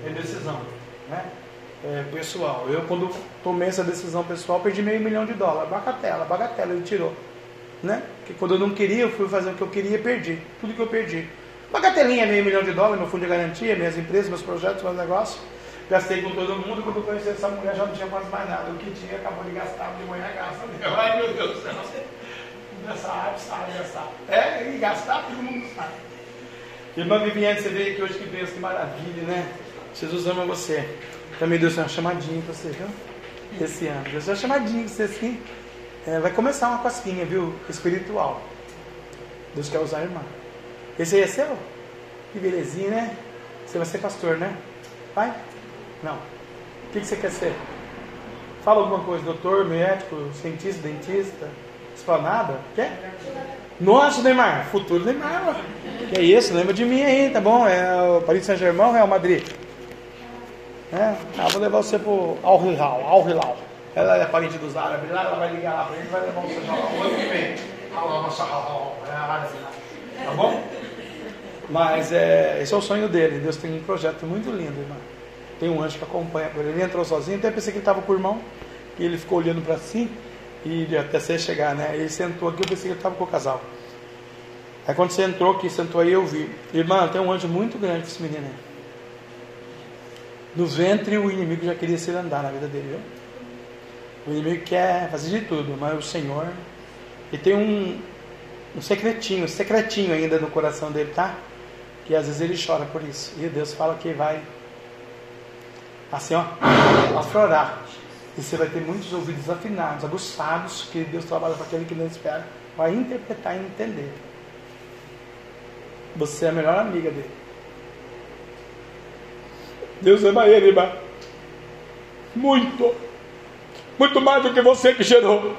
é decisão, né? É, pessoal, eu quando tomei essa decisão pessoal, perdi meio milhão de dólares. Bagatela, bagatela, ele tirou. Né? Porque quando eu não queria, eu fui fazer o que eu queria perdi. Tudo que eu perdi. Bagatelinha, meio milhão de dólares, meu fundo de garantia, minhas empresas, meus projetos, meus negócios. Gastei com todo mundo, quando eu conheci essa mulher já não tinha quase mais nada. O que tinha acabou de gastar, de manhã gasta. Ai meu Deus do céu. Nessa arte sabe gastar. É, e gastar todo mundo sabe. Irmã Viviane, você veio aqui hoje que pensa que maravilha, né? Jesus ama você. Também Deus tem uma chamadinha para você, viu? Esse ano. Deus tem uma chamadinha para você assim. É, vai começar uma cosquinha, viu? Espiritual. Deus quer usar a irmã. Esse aí é seu? Que belezinha, né? Você vai ser pastor, né? Vai? Não. O que, que você quer ser? Fala alguma coisa, doutor, médico, cientista, dentista, esplanada? Quer? Nossa, Neymar, futuro Neymar. Que é isso, lembra de mim aí, tá bom? É o Paris Saint-Germain Real Madrid? É, ah, vou levar você pro Al Hilal, Al Hilal. Ela é parente dos árabes, lá ela vai ligar lá pra ele, vai levar você lá o ano que vem. Tá bom? Mas é, esse é o sonho dele. Deus tem um projeto muito lindo, irmão. Tem um anjo que acompanha. Ele entrou sozinho, até pensei que ele estava com o irmão. E ele ficou olhando para si. E até você chegar, né? Ele sentou aqui, eu pensei que ele estava com o casal. Aí quando você entrou aqui, sentou aí, eu vi. Irmã, tem um anjo muito grande esse menino aí. No ventre o inimigo já queria se andar na vida dele, viu? O inimigo quer fazer de tudo, mas o Senhor. E tem um, um secretinho, um secretinho ainda no coração dele, tá? Que às vezes ele chora por isso. E Deus fala que vai assim, ó, aflorar. E você vai ter muitos ouvidos afinados, aguçados, que Deus trabalha para aquele que não espera, vai interpretar e entender. Você é a melhor amiga dele. Deus ama ele, irmã. Muito. Muito mais do que você que gerou.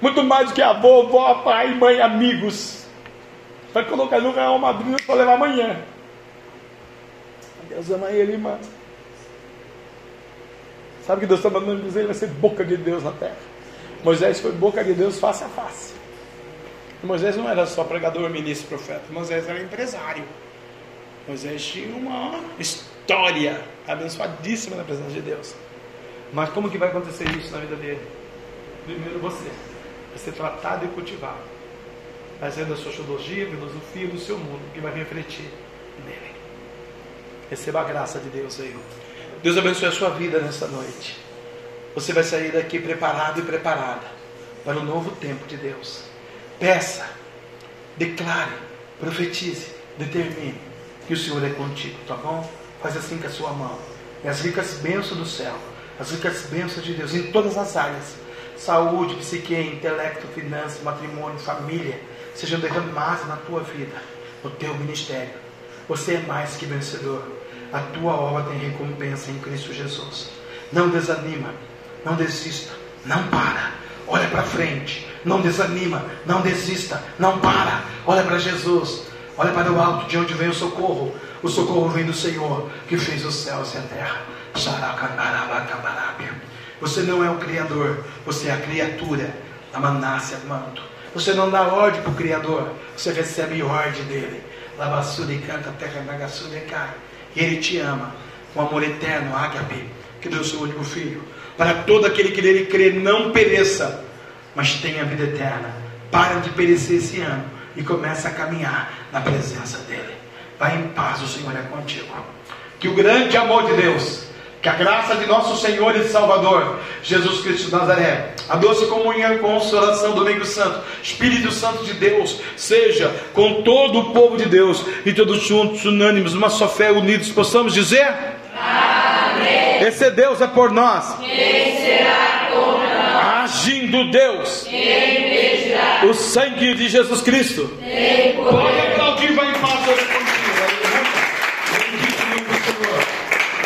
Muito mais do que avô, avó, pai, mãe, amigos. Vai colocar no Real Madrid para levar amanhã. Deus ama ele, irmã. Sabe o que Deus está mandando dizer? Ele vai ser boca de Deus na terra. Moisés foi boca de Deus face a face. Moisés não era só pregador, ministro, profeta. Moisés era empresário. Moisés tinha uma história abençoadíssima na presença de Deus. Mas como que vai acontecer isso na vida dele? Primeiro você. Ser tratado e cultivado. Vai ser da sua sociologia, filosofia, do seu mundo, que vai refletir nele. Receba a graça de Deus aí. Deus abençoe a sua vida nessa noite. Você vai sair daqui preparado e preparada para o novo tempo de Deus. Peça, declare, profetize, determine que o Senhor é contigo, tá bom? Faz assim com a sua mão. E as ricas bênçãos do céu, as ricas bênçãos de Deus em todas as áreas saúde, psique, intelecto, finanças, matrimônio, família sejam derramadas na tua vida, no teu ministério. Você é mais que vencedor a tua obra tem recompensa em Cristo Jesus. Não desanima, não desista, não para. Olha para frente, não desanima, não desista, não para. Olha para Jesus, olha para o alto de onde vem o socorro. O socorro vem do Senhor que fez os céus e a terra. Você não é o Criador, você é a criatura da Manácia Manto. Você não dá ordem para o Criador, você recebe ordem dele. Labassuri canta, terra nagassuri cai. E Ele te ama com amor eterno, ágape, que deu seu único filho, para todo aquele que nele crê não pereça, mas tenha vida eterna. Para de perecer esse ano e começa a caminhar na presença dEle. Vai em paz, o Senhor é contigo. Que o grande amor de Deus que a graça de nosso Senhor e Salvador, Jesus Cristo de Nazaré, a doce comunhão e consolação do Domingo Santo, Espírito Santo de Deus, seja com todo o povo de Deus e todos juntos, unânimes, uma só fé, unidos, possamos dizer: Amém. Esse Deus é por nós. Quem será contra nós? Agindo Deus, Quem o sangue de Jesus Cristo, tem poder